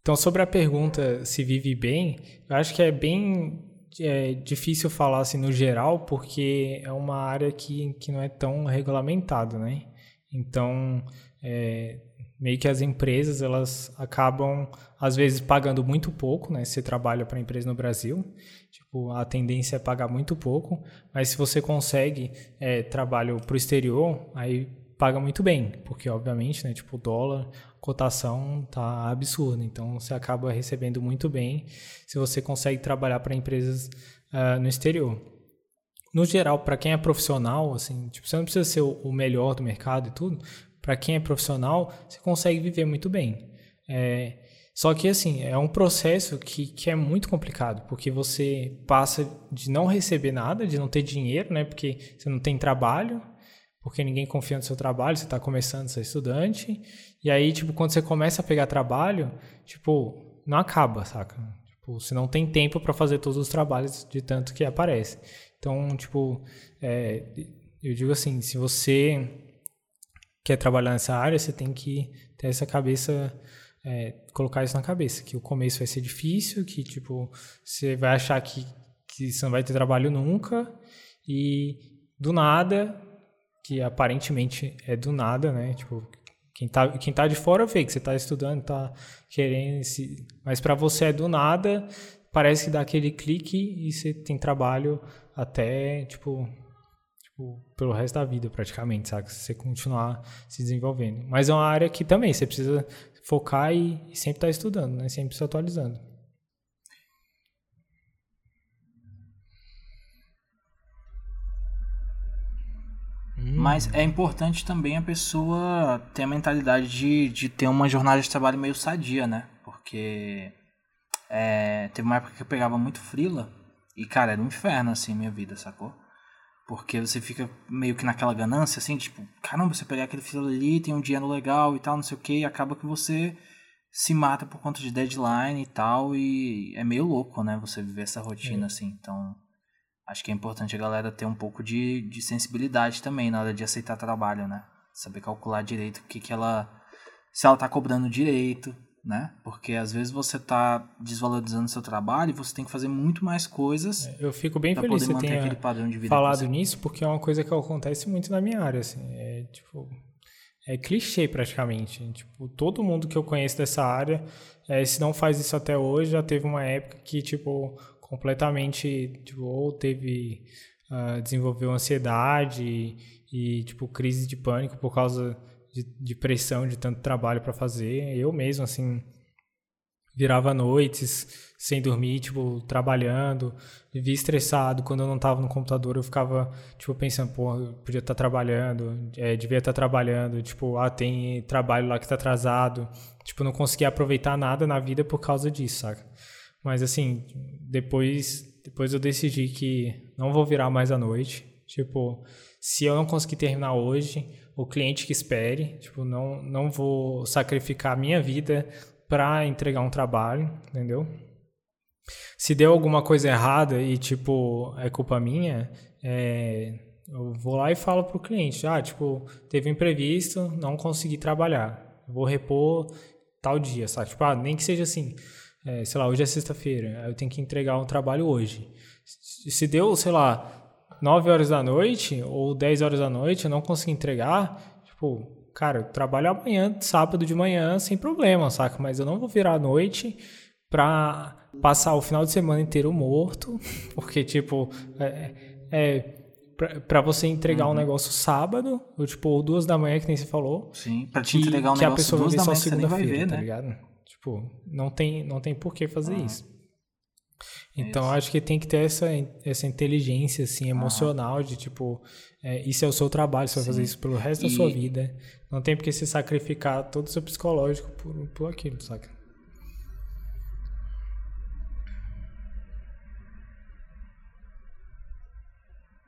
então, sobre a pergunta se vive bem, eu acho que é bem é, difícil falar assim no geral, porque é uma área que, que não é tão regulamentada, né? Então, é, meio que as empresas, elas acabam, às vezes, pagando muito pouco, né? Se você trabalha para empresa no Brasil, tipo, a tendência é pagar muito pouco, mas se você consegue é, trabalho para o exterior, aí paga muito bem, porque, obviamente, né? Tipo, o dólar cotação tá absurda, então você acaba recebendo muito bem se você consegue trabalhar para empresas uh, no exterior. No geral, para quem é profissional, assim, tipo, você não precisa ser o melhor do mercado e tudo. Para quem é profissional, você consegue viver muito bem. É, só que assim é um processo que, que é muito complicado, porque você passa de não receber nada, de não ter dinheiro, né? Porque você não tem trabalho, porque ninguém confia no seu trabalho, você está começando, você é estudante, e aí, tipo, quando você começa a pegar trabalho, tipo, não acaba, saca? Tipo, você não tem tempo para fazer todos os trabalhos de tanto que aparece. Então, tipo, é, eu digo assim, se você quer trabalhar nessa área, você tem que ter essa cabeça, é, colocar isso na cabeça, que o começo vai ser difícil, que, tipo, você vai achar que, que você não vai ter trabalho nunca, e do nada que aparentemente é do nada, né? Tipo, quem tá, quem tá de fora vê que você tá estudando, tá querendo se... Mas para você é do nada, parece que dá aquele clique e você tem trabalho até, tipo, tipo pelo resto da vida praticamente, sabe? Se você continuar se desenvolvendo. Mas é uma área que também você precisa focar e, e sempre estar tá estudando, né? Sempre se atualizando. Mas é importante também a pessoa ter a mentalidade de, de ter uma jornada de trabalho meio sadia, né? Porque é, teve uma época que eu pegava muito frila e, cara, era um inferno, assim, minha vida, sacou? Porque você fica meio que naquela ganância, assim, tipo, caramba, você pegar aquele frila ali, tem um dinheiro legal e tal, não sei o que, e acaba que você se mata por conta de deadline e tal, e é meio louco, né? Você viver essa rotina, é. assim, então... Acho que é importante a galera ter um pouco de, de sensibilidade também na hora de aceitar trabalho, né? Saber calcular direito o que, que ela. Se ela tá cobrando direito, né? Porque às vezes você tá desvalorizando seu trabalho e você tem que fazer muito mais coisas. Eu fico bem feliz que você tenha falado nisso, porque é uma coisa que acontece muito na minha área, assim. É tipo. É clichê praticamente. Tipo, todo mundo que eu conheço dessa área, é, se não faz isso até hoje, já teve uma época que, tipo, completamente tipo, ou teve uh, desenvolveu ansiedade e, e, tipo crise de pânico por causa de, de pressão de tanto trabalho para fazer. Eu mesmo assim virava noites sem dormir tipo trabalhando vivia estressado. Quando eu não estava no computador eu ficava tipo pensando pô podia estar tá trabalhando é, devia estar tá trabalhando tipo ah tem trabalho lá que está atrasado. Tipo não conseguia aproveitar nada na vida por causa disso saca mas assim, depois, depois eu decidi que não vou virar mais à noite. Tipo, se eu não conseguir terminar hoje, o cliente que espere. Tipo, não, não vou sacrificar a minha vida para entregar um trabalho, entendeu? Se deu alguma coisa errada e, tipo, é culpa minha, é, eu vou lá e falo pro cliente, ah, tipo, teve um imprevisto, não consegui trabalhar. vou repor tal dia, sabe? Tipo, ah, nem que seja assim, é, sei lá, hoje é sexta-feira, eu tenho que entregar um trabalho hoje. Se deu, sei lá, 9 horas da noite ou 10 horas da noite, eu não consegui entregar, tipo, cara, eu trabalho amanhã, sábado de manhã, sem problema, saca? Mas eu não vou virar à noite pra passar o final de semana inteiro morto, porque, tipo, é, é para você entregar uhum. um negócio sábado, ou tipo, duas da manhã, que nem você falou. Sim, pra te entregar um que negócio a pessoa duas da manhã, você nem vai ver, tá né? ligado? Tipo, não tem, não tem por que fazer uhum. isso. Então, isso. acho que tem que ter essa, essa inteligência, assim, emocional uhum. de, tipo, é, isso é o seu trabalho, você Sim. vai fazer isso pelo resto e... da sua vida. Não tem por que se sacrificar todo o seu psicológico por, por aquilo, saca?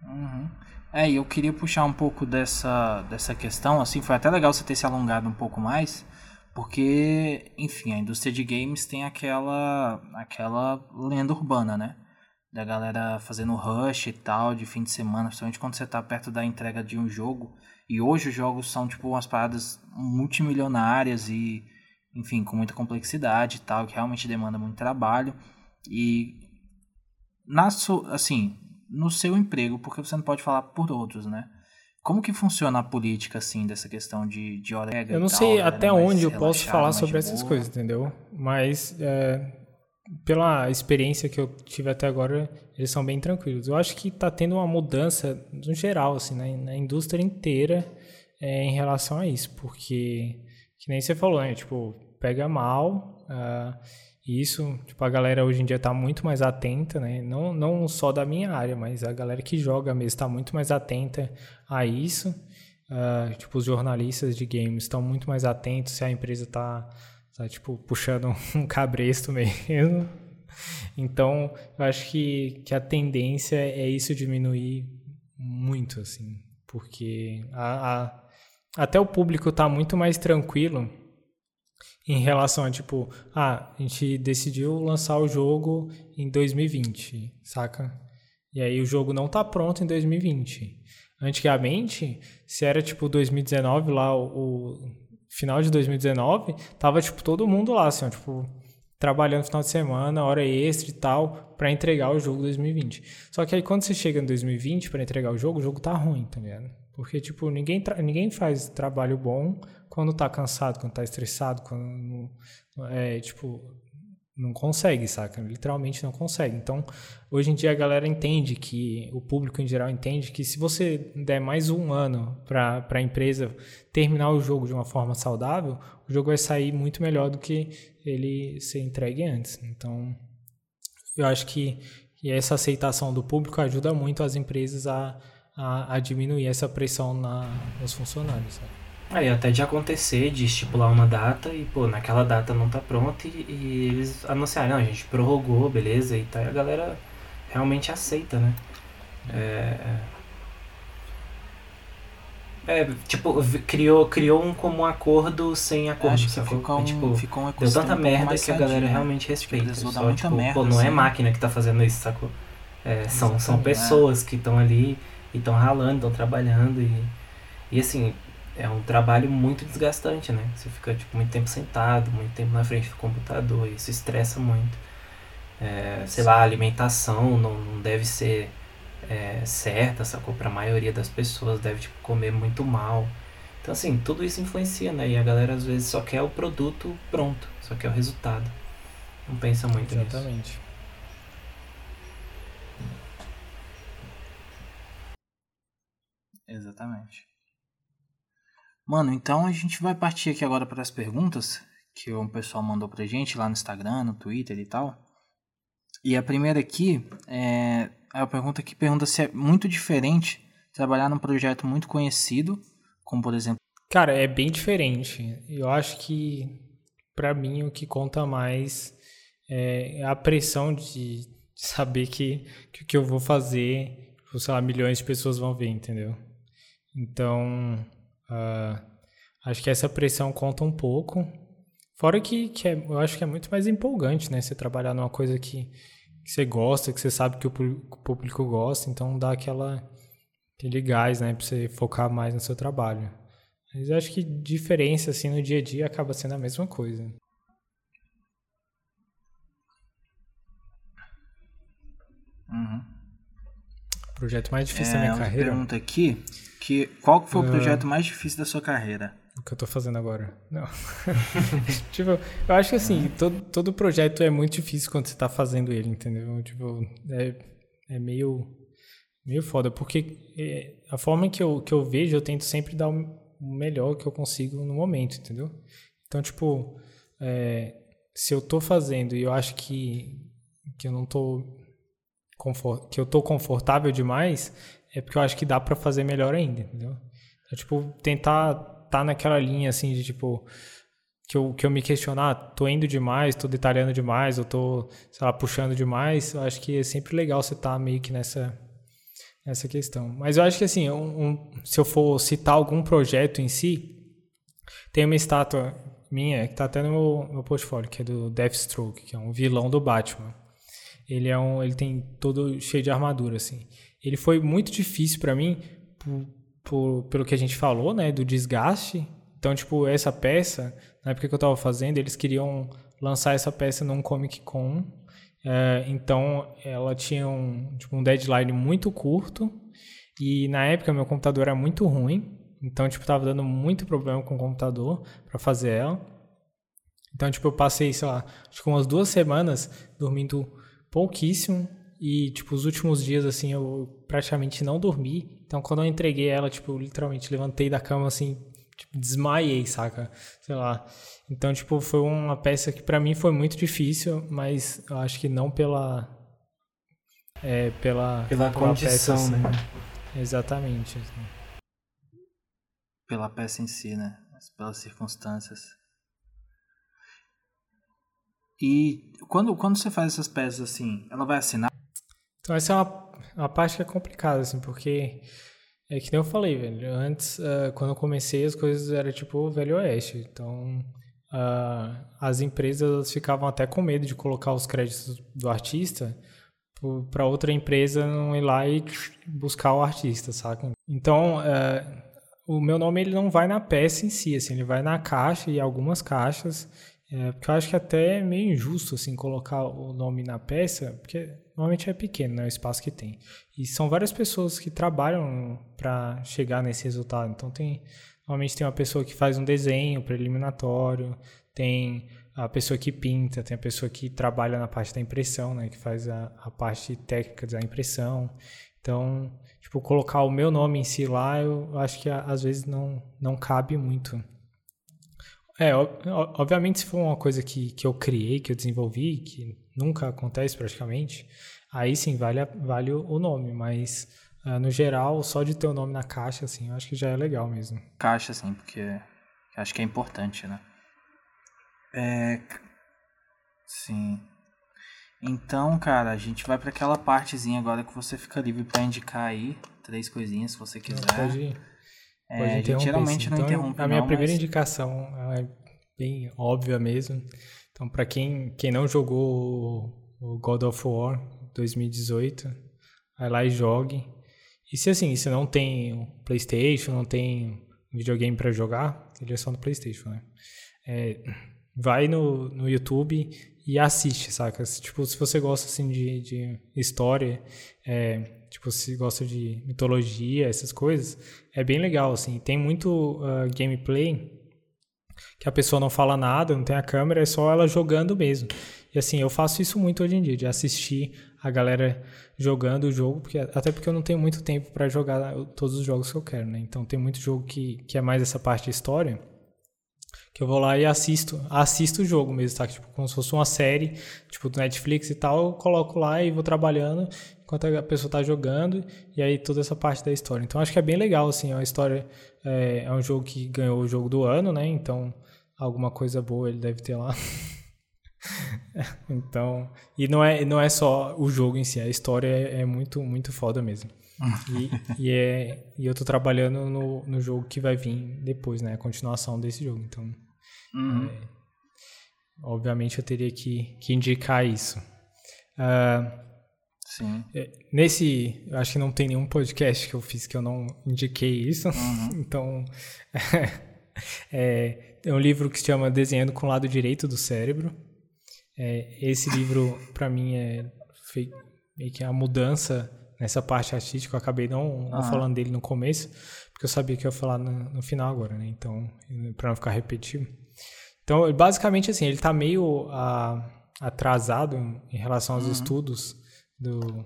Uhum. É, eu queria puxar um pouco dessa, dessa questão, assim, foi até legal você ter se alongado um pouco mais, porque, enfim, a indústria de games tem aquela, aquela lenda urbana, né? Da galera fazendo rush e tal, de fim de semana, principalmente quando você tá perto da entrega de um jogo. E hoje os jogos são, tipo, umas paradas multimilionárias e, enfim, com muita complexidade e tal, que realmente demanda muito trabalho. E, na, assim, no seu emprego, porque você não pode falar por outros, né? Como que funciona a política, assim, dessa questão de, de hora Eu não sei até onde eu posso falar sobre essas boa. coisas, entendeu? Mas, é, pela experiência que eu tive até agora, eles são bem tranquilos. Eu acho que está tendo uma mudança, no geral, assim, na, na indústria inteira é, em relação a isso, porque, que nem você falou, né? Tipo, pega mal... Uh, e isso, tipo, a galera hoje em dia está muito mais atenta, né? Não, não só da minha área, mas a galera que joga mesmo está muito mais atenta a isso. Uh, tipo, os jornalistas de games estão muito mais atentos se a empresa está, tá, tipo, puxando um cabresto mesmo. Então, eu acho que, que a tendência é isso diminuir muito, assim. Porque a, a, até o público está muito mais tranquilo em relação a tipo, ah, a gente decidiu lançar o jogo em 2020, saca? E aí o jogo não tá pronto em 2020. Antigamente, se era tipo 2019 lá, o, o final de 2019, tava tipo todo mundo lá, assim, ó, tipo, trabalhando final de semana, hora extra e tal, para entregar o jogo 2020. Só que aí quando você chega em 2020 para entregar o jogo, o jogo tá ruim, tá ligado? Porque, tipo, ninguém, ninguém faz trabalho bom quando tá cansado, quando tá estressado, quando é, tipo, não consegue, saca? Literalmente não consegue. Então, hoje em dia a galera entende que, o público em geral entende que se você der mais um ano para a empresa terminar o jogo de uma forma saudável, o jogo vai sair muito melhor do que ele ser entregue antes. Então, eu acho que, essa aceitação do público ajuda muito as empresas a, a, a diminuir essa pressão na, nos funcionários. Aí até de acontecer, de estipular uma data e, pô, naquela data não tá pronta e, e eles anunciaram, não, a gente prorrogou, beleza, e tá, e a galera realmente aceita, né? É, é, é tipo, criou, criou um como um acordo sem acordo, Acho que ficou, um, tipo, ficou um Deu tanta merda que a galera né? realmente respeita. Só, tipo, merda, pô, não é assim. é máquina que tá fazendo isso, sacou? É, são, são pessoas que estão ali e estão ralando, estão trabalhando e, e assim, é um trabalho muito desgastante, né? Você fica tipo, muito tempo sentado, muito tempo na frente do computador, e isso estressa muito. É, sei lá, a alimentação não, não deve ser é, certa, sacou? Pra maioria das pessoas, deve tipo, comer muito mal. Então, assim, tudo isso influencia, né? E a galera às vezes só quer o produto pronto, só quer o resultado. Não pensa muito Exatamente. nisso. Exatamente. Mano, então a gente vai partir aqui agora para as perguntas que o pessoal mandou pra gente lá no Instagram, no Twitter e tal. E a primeira aqui é, é a pergunta que pergunta se é muito diferente trabalhar num projeto muito conhecido, como por exemplo. Cara, é bem diferente. Eu acho que para mim o que conta mais é a pressão de saber que, que o que eu vou fazer, sei lá, milhões de pessoas vão ver, entendeu? Então, Uh, acho que essa pressão conta um pouco. Fora que, que é, eu acho que é muito mais empolgante, né? Você trabalhar numa coisa que, que você gosta, que você sabe que o público gosta, então dá aquela, aquele gás, né? Pra você focar mais no seu trabalho. Mas eu acho que diferença, assim, no dia a dia acaba sendo a mesma coisa. Uhum. Projeto mais difícil é, da minha carreira. pergunta aqui que qual foi o uh, projeto mais difícil da sua carreira? O que eu tô fazendo agora. Não. tipo, eu acho que assim, todo, todo projeto é muito difícil quando você tá fazendo ele, entendeu? Tipo, é, é meio, meio foda, porque é, a forma que eu, que eu vejo, eu tento sempre dar o melhor que eu consigo no momento, entendeu? Então, tipo, é, se eu tô fazendo e eu acho que, que eu não tô que eu tô confortável demais, é porque eu acho que dá para fazer melhor ainda, entendeu? É, tipo, tentar tá naquela linha, assim, de, tipo, que eu, que eu me questionar, ah, tô indo demais, tô detalhando demais, eu tô, sei lá, puxando demais, eu acho que é sempre legal você estar tá meio que nessa, nessa questão. Mas eu acho que, assim, um, um, se eu for citar algum projeto em si, tem uma estátua minha que tá até no meu, meu portfólio, que é do Deathstroke, que é um vilão do Batman. Ele é um, ele tem todo cheio de armadura, assim. Ele foi muito difícil para mim por, por, pelo que a gente falou, né, do desgaste. Então, tipo, essa peça, na época que eu tava fazendo, eles queriam lançar essa peça num Comic Con. É, então, ela tinha um, tipo, um deadline muito curto. E na época meu computador era muito ruim. Então, tipo, tava dando muito problema com o computador para fazer ela. Então, tipo, eu passei, sei lá, acho que umas duas semanas dormindo pouquíssimo. E, tipo, os últimos dias, assim, eu praticamente não dormi. Então, quando eu entreguei ela, tipo, eu literalmente levantei da cama, assim, tipo, desmaiei, saca? Sei lá. Então, tipo, foi uma peça que para mim foi muito difícil, mas eu acho que não pela... É, pela... Pela, pela condição, peça, assim. né? Exatamente. Assim. Pela peça em si, né? Pelas circunstâncias. E quando, quando você faz essas peças assim, ela vai assinar? Então essa é uma, uma parte que é complicada, assim, porque é que nem eu falei, velho. Antes, uh, quando eu comecei, as coisas eram tipo Velho Oeste. Então, uh, as empresas ficavam até com medo de colocar os créditos do artista para outra empresa não ir lá e buscar o artista, saca? Então, uh, o meu nome ele não vai na peça em si, assim, ele vai na caixa e algumas caixas. É, porque eu acho que até é meio injusto assim colocar o nome na peça, porque normalmente é pequeno, né, o espaço que tem. E são várias pessoas que trabalham para chegar nesse resultado. Então tem normalmente tem uma pessoa que faz um desenho preliminatório, tem a pessoa que pinta, tem a pessoa que trabalha na parte da impressão, né, que faz a, a parte técnica da impressão. Então, tipo, colocar o meu nome em si lá, eu acho que às vezes não, não cabe muito. É, obviamente se for uma coisa que, que eu criei, que eu desenvolvi, que nunca acontece praticamente, aí sim vale, vale o nome, mas uh, no geral, só de ter o nome na caixa, assim, eu acho que já é legal mesmo. Caixa, sim, porque acho que é importante, né? É... Sim. Então, cara, a gente vai para aquela partezinha agora que você fica livre para indicar aí três coisinhas se você quiser. Pode, é, Pode interromper, geralmente não então, interrompe A minha não, primeira mas... indicação é bem óbvia mesmo. Então, para quem, quem não jogou o God of War 2018, vai lá e jogue. E se assim, se não tem um PlayStation, não tem videogame para jogar, ele é só no PlayStation, né? É, vai no, no YouTube e assiste, saca? Tipo, se você gosta assim de, de história, é, tipo, se gosta de mitologia, essas coisas, é bem legal, assim. Tem muito uh, gameplay que a pessoa não fala nada, não tem a câmera, é só ela jogando mesmo. E assim, eu faço isso muito hoje em dia, de assistir a galera jogando o jogo, porque, até porque eu não tenho muito tempo para jogar todos os jogos que eu quero, né? Então tem muito jogo que, que é mais essa parte de história, que eu vou lá e assisto, assisto o jogo mesmo, tá? Tipo, como se fosse uma série, tipo, do Netflix e tal, eu coloco lá e vou trabalhando enquanto a pessoa tá jogando, e aí toda essa parte da história. Então acho que é bem legal, assim, é uma história, é, é um jogo que ganhou o jogo do ano, né? Então alguma coisa boa ele deve ter lá. então, e não é, não é só o jogo em si, a história é, é muito, muito foda mesmo. e, e, é, e eu tô trabalhando no, no jogo que vai vir depois, né? A continuação desse jogo. Então, Uhum. É, obviamente eu teria que, que indicar isso. Uh, Sim. É, nesse, acho que não tem nenhum podcast que eu fiz que eu não indiquei isso. Uhum. então, é, é, um livro que se chama Desenhando com o Lado Direito do Cérebro. É, esse livro, para mim, é meio que a mudança nessa parte artística. Eu acabei não, não uhum. falando dele no começo, porque eu sabia que eu ia falar no, no final agora, né? Então, para não ficar repetitivo. Então, basicamente assim, ele está meio a, ah, atrasado em relação aos uhum. estudos do,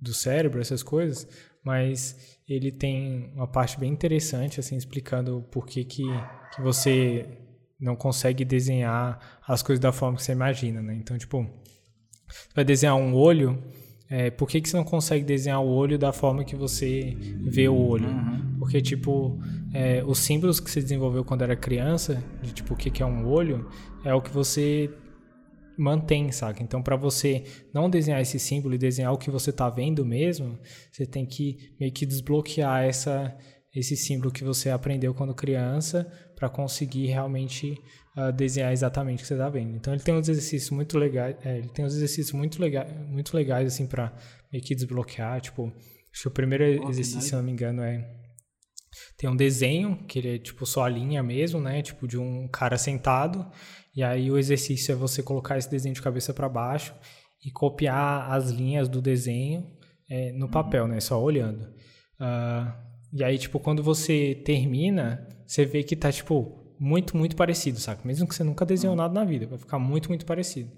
do cérebro, essas coisas, mas ele tem uma parte bem interessante, assim, explicando por que, que, que você não consegue desenhar as coisas da forma que você imagina, né? Então, tipo, você vai desenhar um olho, é, por que, que você não consegue desenhar o olho da forma que você vê o olho? Uhum. Porque, tipo, é, os símbolos que você desenvolveu quando era criança, de tipo, o que, que é um olho, é o que você mantém, saca? Então, para você não desenhar esse símbolo e desenhar o que você está vendo mesmo, você tem que meio que desbloquear essa, esse símbolo que você aprendeu quando criança para conseguir realmente uh, desenhar exatamente o que você está vendo. Então, ele tem uns exercícios muito legais, é, ele tem uns exercícios muito legais, muito legais assim para meio que desbloquear. Tipo, acho que o primeiro exercício, se não me engano, é tem um desenho que ele é tipo só a linha mesmo, né? Tipo de um cara sentado e aí o exercício é você colocar esse desenho de cabeça para baixo e copiar as linhas do desenho é, no papel, né? Só olhando. Uh, e aí, tipo, quando você termina, você vê que tá, tipo, muito, muito parecido, saca? Mesmo que você nunca desenhou nada na vida, vai ficar muito, muito parecido.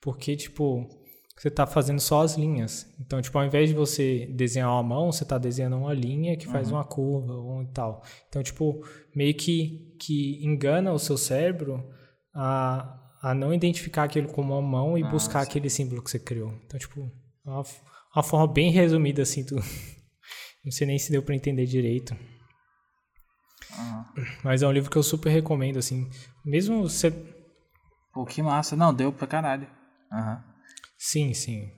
Porque, tipo, você tá fazendo só as linhas. Então, tipo, ao invés de você desenhar uma mão, você tá desenhando uma linha que faz uhum. uma curva ou tal. Então, tipo, meio que, que engana o seu cérebro a, a não identificar aquilo como uma mão e ah, buscar sim. aquele símbolo que você criou. Então, tipo, é uma, uma forma bem resumida, assim, tu, não sei nem se deu para entender direito. Uhum. Mas é um livro que eu super recomendo, assim, mesmo você... Pô, que massa. Não, deu pra caralho. Uhum. Sim, sim.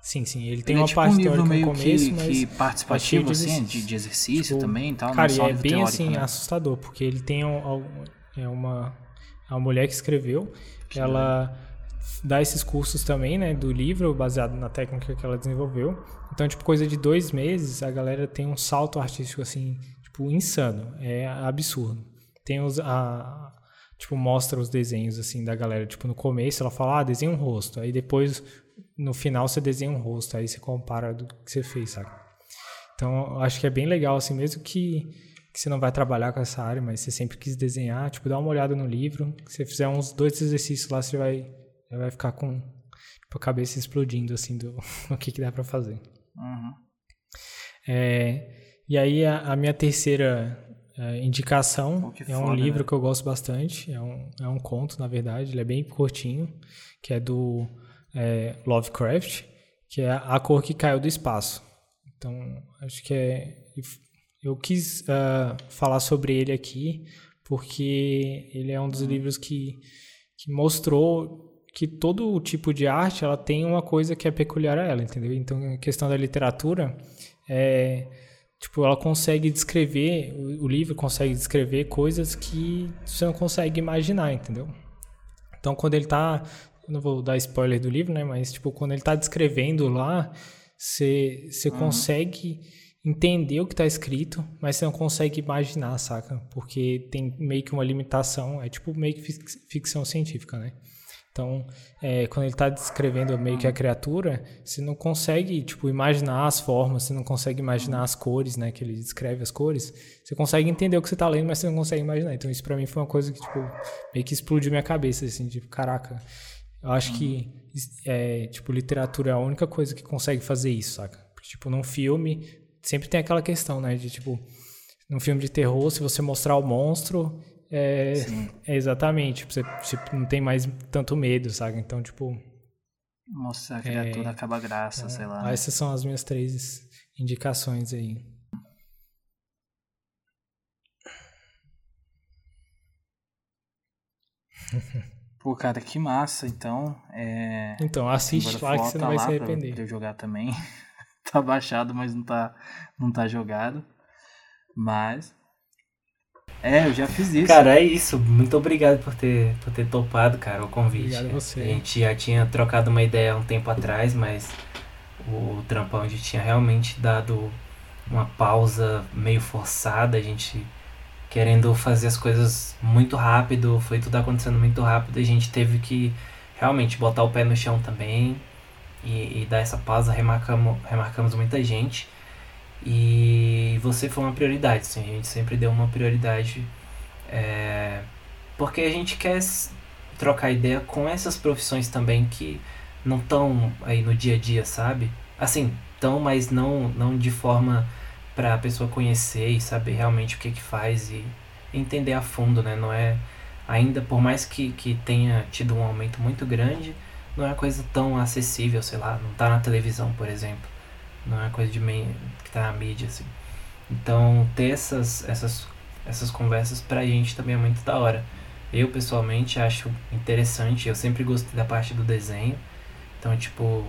Sim, sim. Ele tem ele é uma é tipo parte um livro meio no começo, que, mas que participativo, assim, de, de exercício tipo, também e tal. Cara, é bem teórico, assim, né? assustador, porque ele tem um, é uma a mulher que escreveu. Que ela dá esses cursos também, né, do livro, baseado na técnica que ela desenvolveu. Então, tipo, coisa de dois meses, a galera tem um salto artístico, assim, tipo, insano. É absurdo. Tem os... A, tipo, mostra os desenhos, assim, da galera. Tipo, no começo ela fala, ah, desenha um rosto. Aí depois, no final, você desenha um rosto. Aí você compara do que você fez, sabe? Então, acho que é bem legal, assim, mesmo que que você não vai trabalhar com essa área, mas você sempre quis desenhar, tipo, dá uma olhada no livro. Se você fizer uns dois exercícios lá, você vai, vai ficar com tipo, a cabeça explodindo, assim, do o que, que dá para fazer. Uhum. É, e aí, a, a minha terceira é, indicação é um foda, livro né? que eu gosto bastante. É um, é um conto, na verdade, ele é bem curtinho, que é do é, Lovecraft, que é A Cor que Caiu do Espaço. Então, acho que é eu quis uh, falar sobre ele aqui porque ele é um dos livros que, que mostrou que todo tipo de arte ela tem uma coisa que é peculiar a ela, entendeu? Então, a questão da literatura é tipo ela consegue descrever o, o livro consegue descrever coisas que você não consegue imaginar, entendeu? Então, quando ele está não vou dar spoiler do livro, né? Mas tipo quando ele está descrevendo lá, você você uhum. consegue entender o que está escrito, mas você não consegue imaginar, saca? Porque tem meio que uma limitação, é tipo meio que ficção científica, né? Então, é, quando ele está descrevendo meio que a criatura, você não consegue, tipo, imaginar as formas, você não consegue imaginar as cores, né? Que ele descreve as cores. Você consegue entender o que você está lendo, mas você não consegue imaginar. Então, isso para mim foi uma coisa que, tipo, meio que explodiu minha cabeça, assim, tipo, caraca. Eu acho que, é, tipo, literatura é a única coisa que consegue fazer isso, saca? Porque, tipo, num filme, sempre tem aquela questão, né? De tipo, num filme de terror, se você mostrar o monstro, é, é exatamente, você, você, não tem mais tanto medo, sabe? Então, tipo. Mostrar a criatura é, acaba graça, é, sei lá. Né? Essas são as minhas três indicações aí. Pô, cara, que massa, então. É... Então, assiste lá que você não vai se arrepender. Pra eu jogar também. tá baixado, mas não tá, não tá jogado. Mas. É, eu já fiz isso. Cara, é isso. Muito obrigado por ter, por ter topado, cara, o convite. Obrigado a você. A gente já tinha trocado uma ideia um tempo atrás, mas o Trampão a gente tinha realmente dado uma pausa meio forçada, a gente querendo fazer as coisas muito rápido, foi tudo acontecendo muito rápido, a gente teve que realmente botar o pé no chão também e, e dar essa pausa, remarcamos, remarcamos muita gente. E você foi uma prioridade, sim. A gente sempre deu uma prioridade. É, porque a gente quer trocar ideia com essas profissões também que não estão aí no dia a dia, sabe? Assim, estão, mas não, não de forma para a pessoa conhecer e saber realmente o que que faz e entender a fundo, né? Não é ainda por mais que, que tenha tido um aumento muito grande, não é uma coisa tão acessível, sei lá, não tá na televisão, por exemplo. Não é uma coisa de meio, que tá na mídia assim. Então, ter essas essas essas conversas pra gente também é muito da hora. Eu pessoalmente acho interessante, eu sempre gostei da parte do desenho. Então, tipo,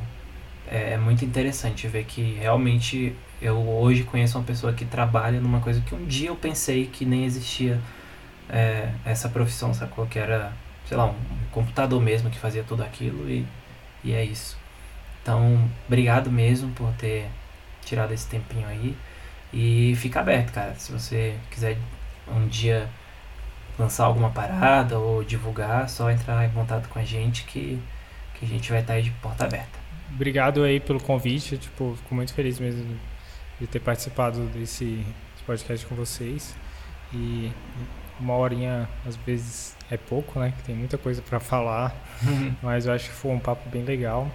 é, é muito interessante ver que realmente eu hoje conheço uma pessoa que trabalha numa coisa que um dia eu pensei que nem existia é, essa profissão, sacou? Que era, sei lá, um computador mesmo que fazia tudo aquilo e, e é isso. Então, obrigado mesmo por ter tirado esse tempinho aí. E fica aberto, cara. Se você quiser um dia lançar alguma parada ou divulgar, só entrar em contato com a gente que, que a gente vai estar aí de porta aberta. Obrigado aí pelo convite, tipo, fico muito feliz mesmo de ter participado desse podcast com vocês. E uma horinha às vezes é pouco, né? Que tem muita coisa para falar, mas eu acho que foi um papo bem legal.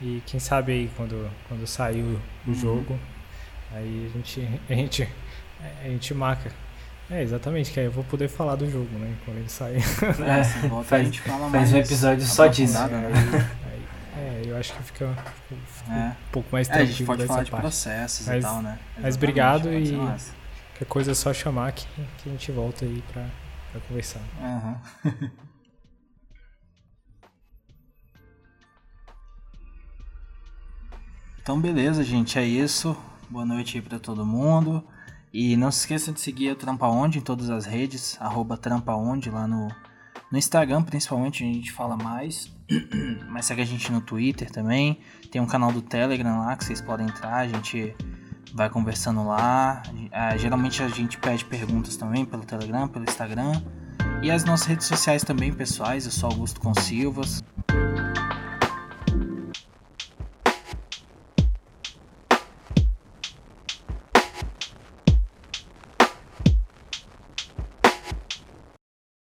E quem sabe aí quando quando sair o, o uhum. jogo, aí a gente a gente a gente marca. É, exatamente, que aí eu vou poder falar do jogo, né? Quando ele sair. É, faz, a gente fala faz um episódio só disso. Né? É, eu acho que fica, fica é. um pouco mais tranquilo. É, a gente pode falar de parte. processos mas, e tal, né? Mas obrigado e qualquer coisa é só chamar que, que a gente volta aí pra, pra conversar. Uhum. então, beleza, gente. É isso. Boa noite aí pra todo mundo. E não se esqueçam de seguir o Trampa Onde em todas as redes, Trampa Onde lá no, no Instagram, principalmente, a gente fala mais. Mas segue a gente no Twitter também. Tem um canal do Telegram lá que vocês podem entrar. A gente vai conversando lá. Geralmente a gente pede perguntas também pelo Telegram, pelo Instagram. E as nossas redes sociais também, pessoais. Eu sou Augusto Consilvas.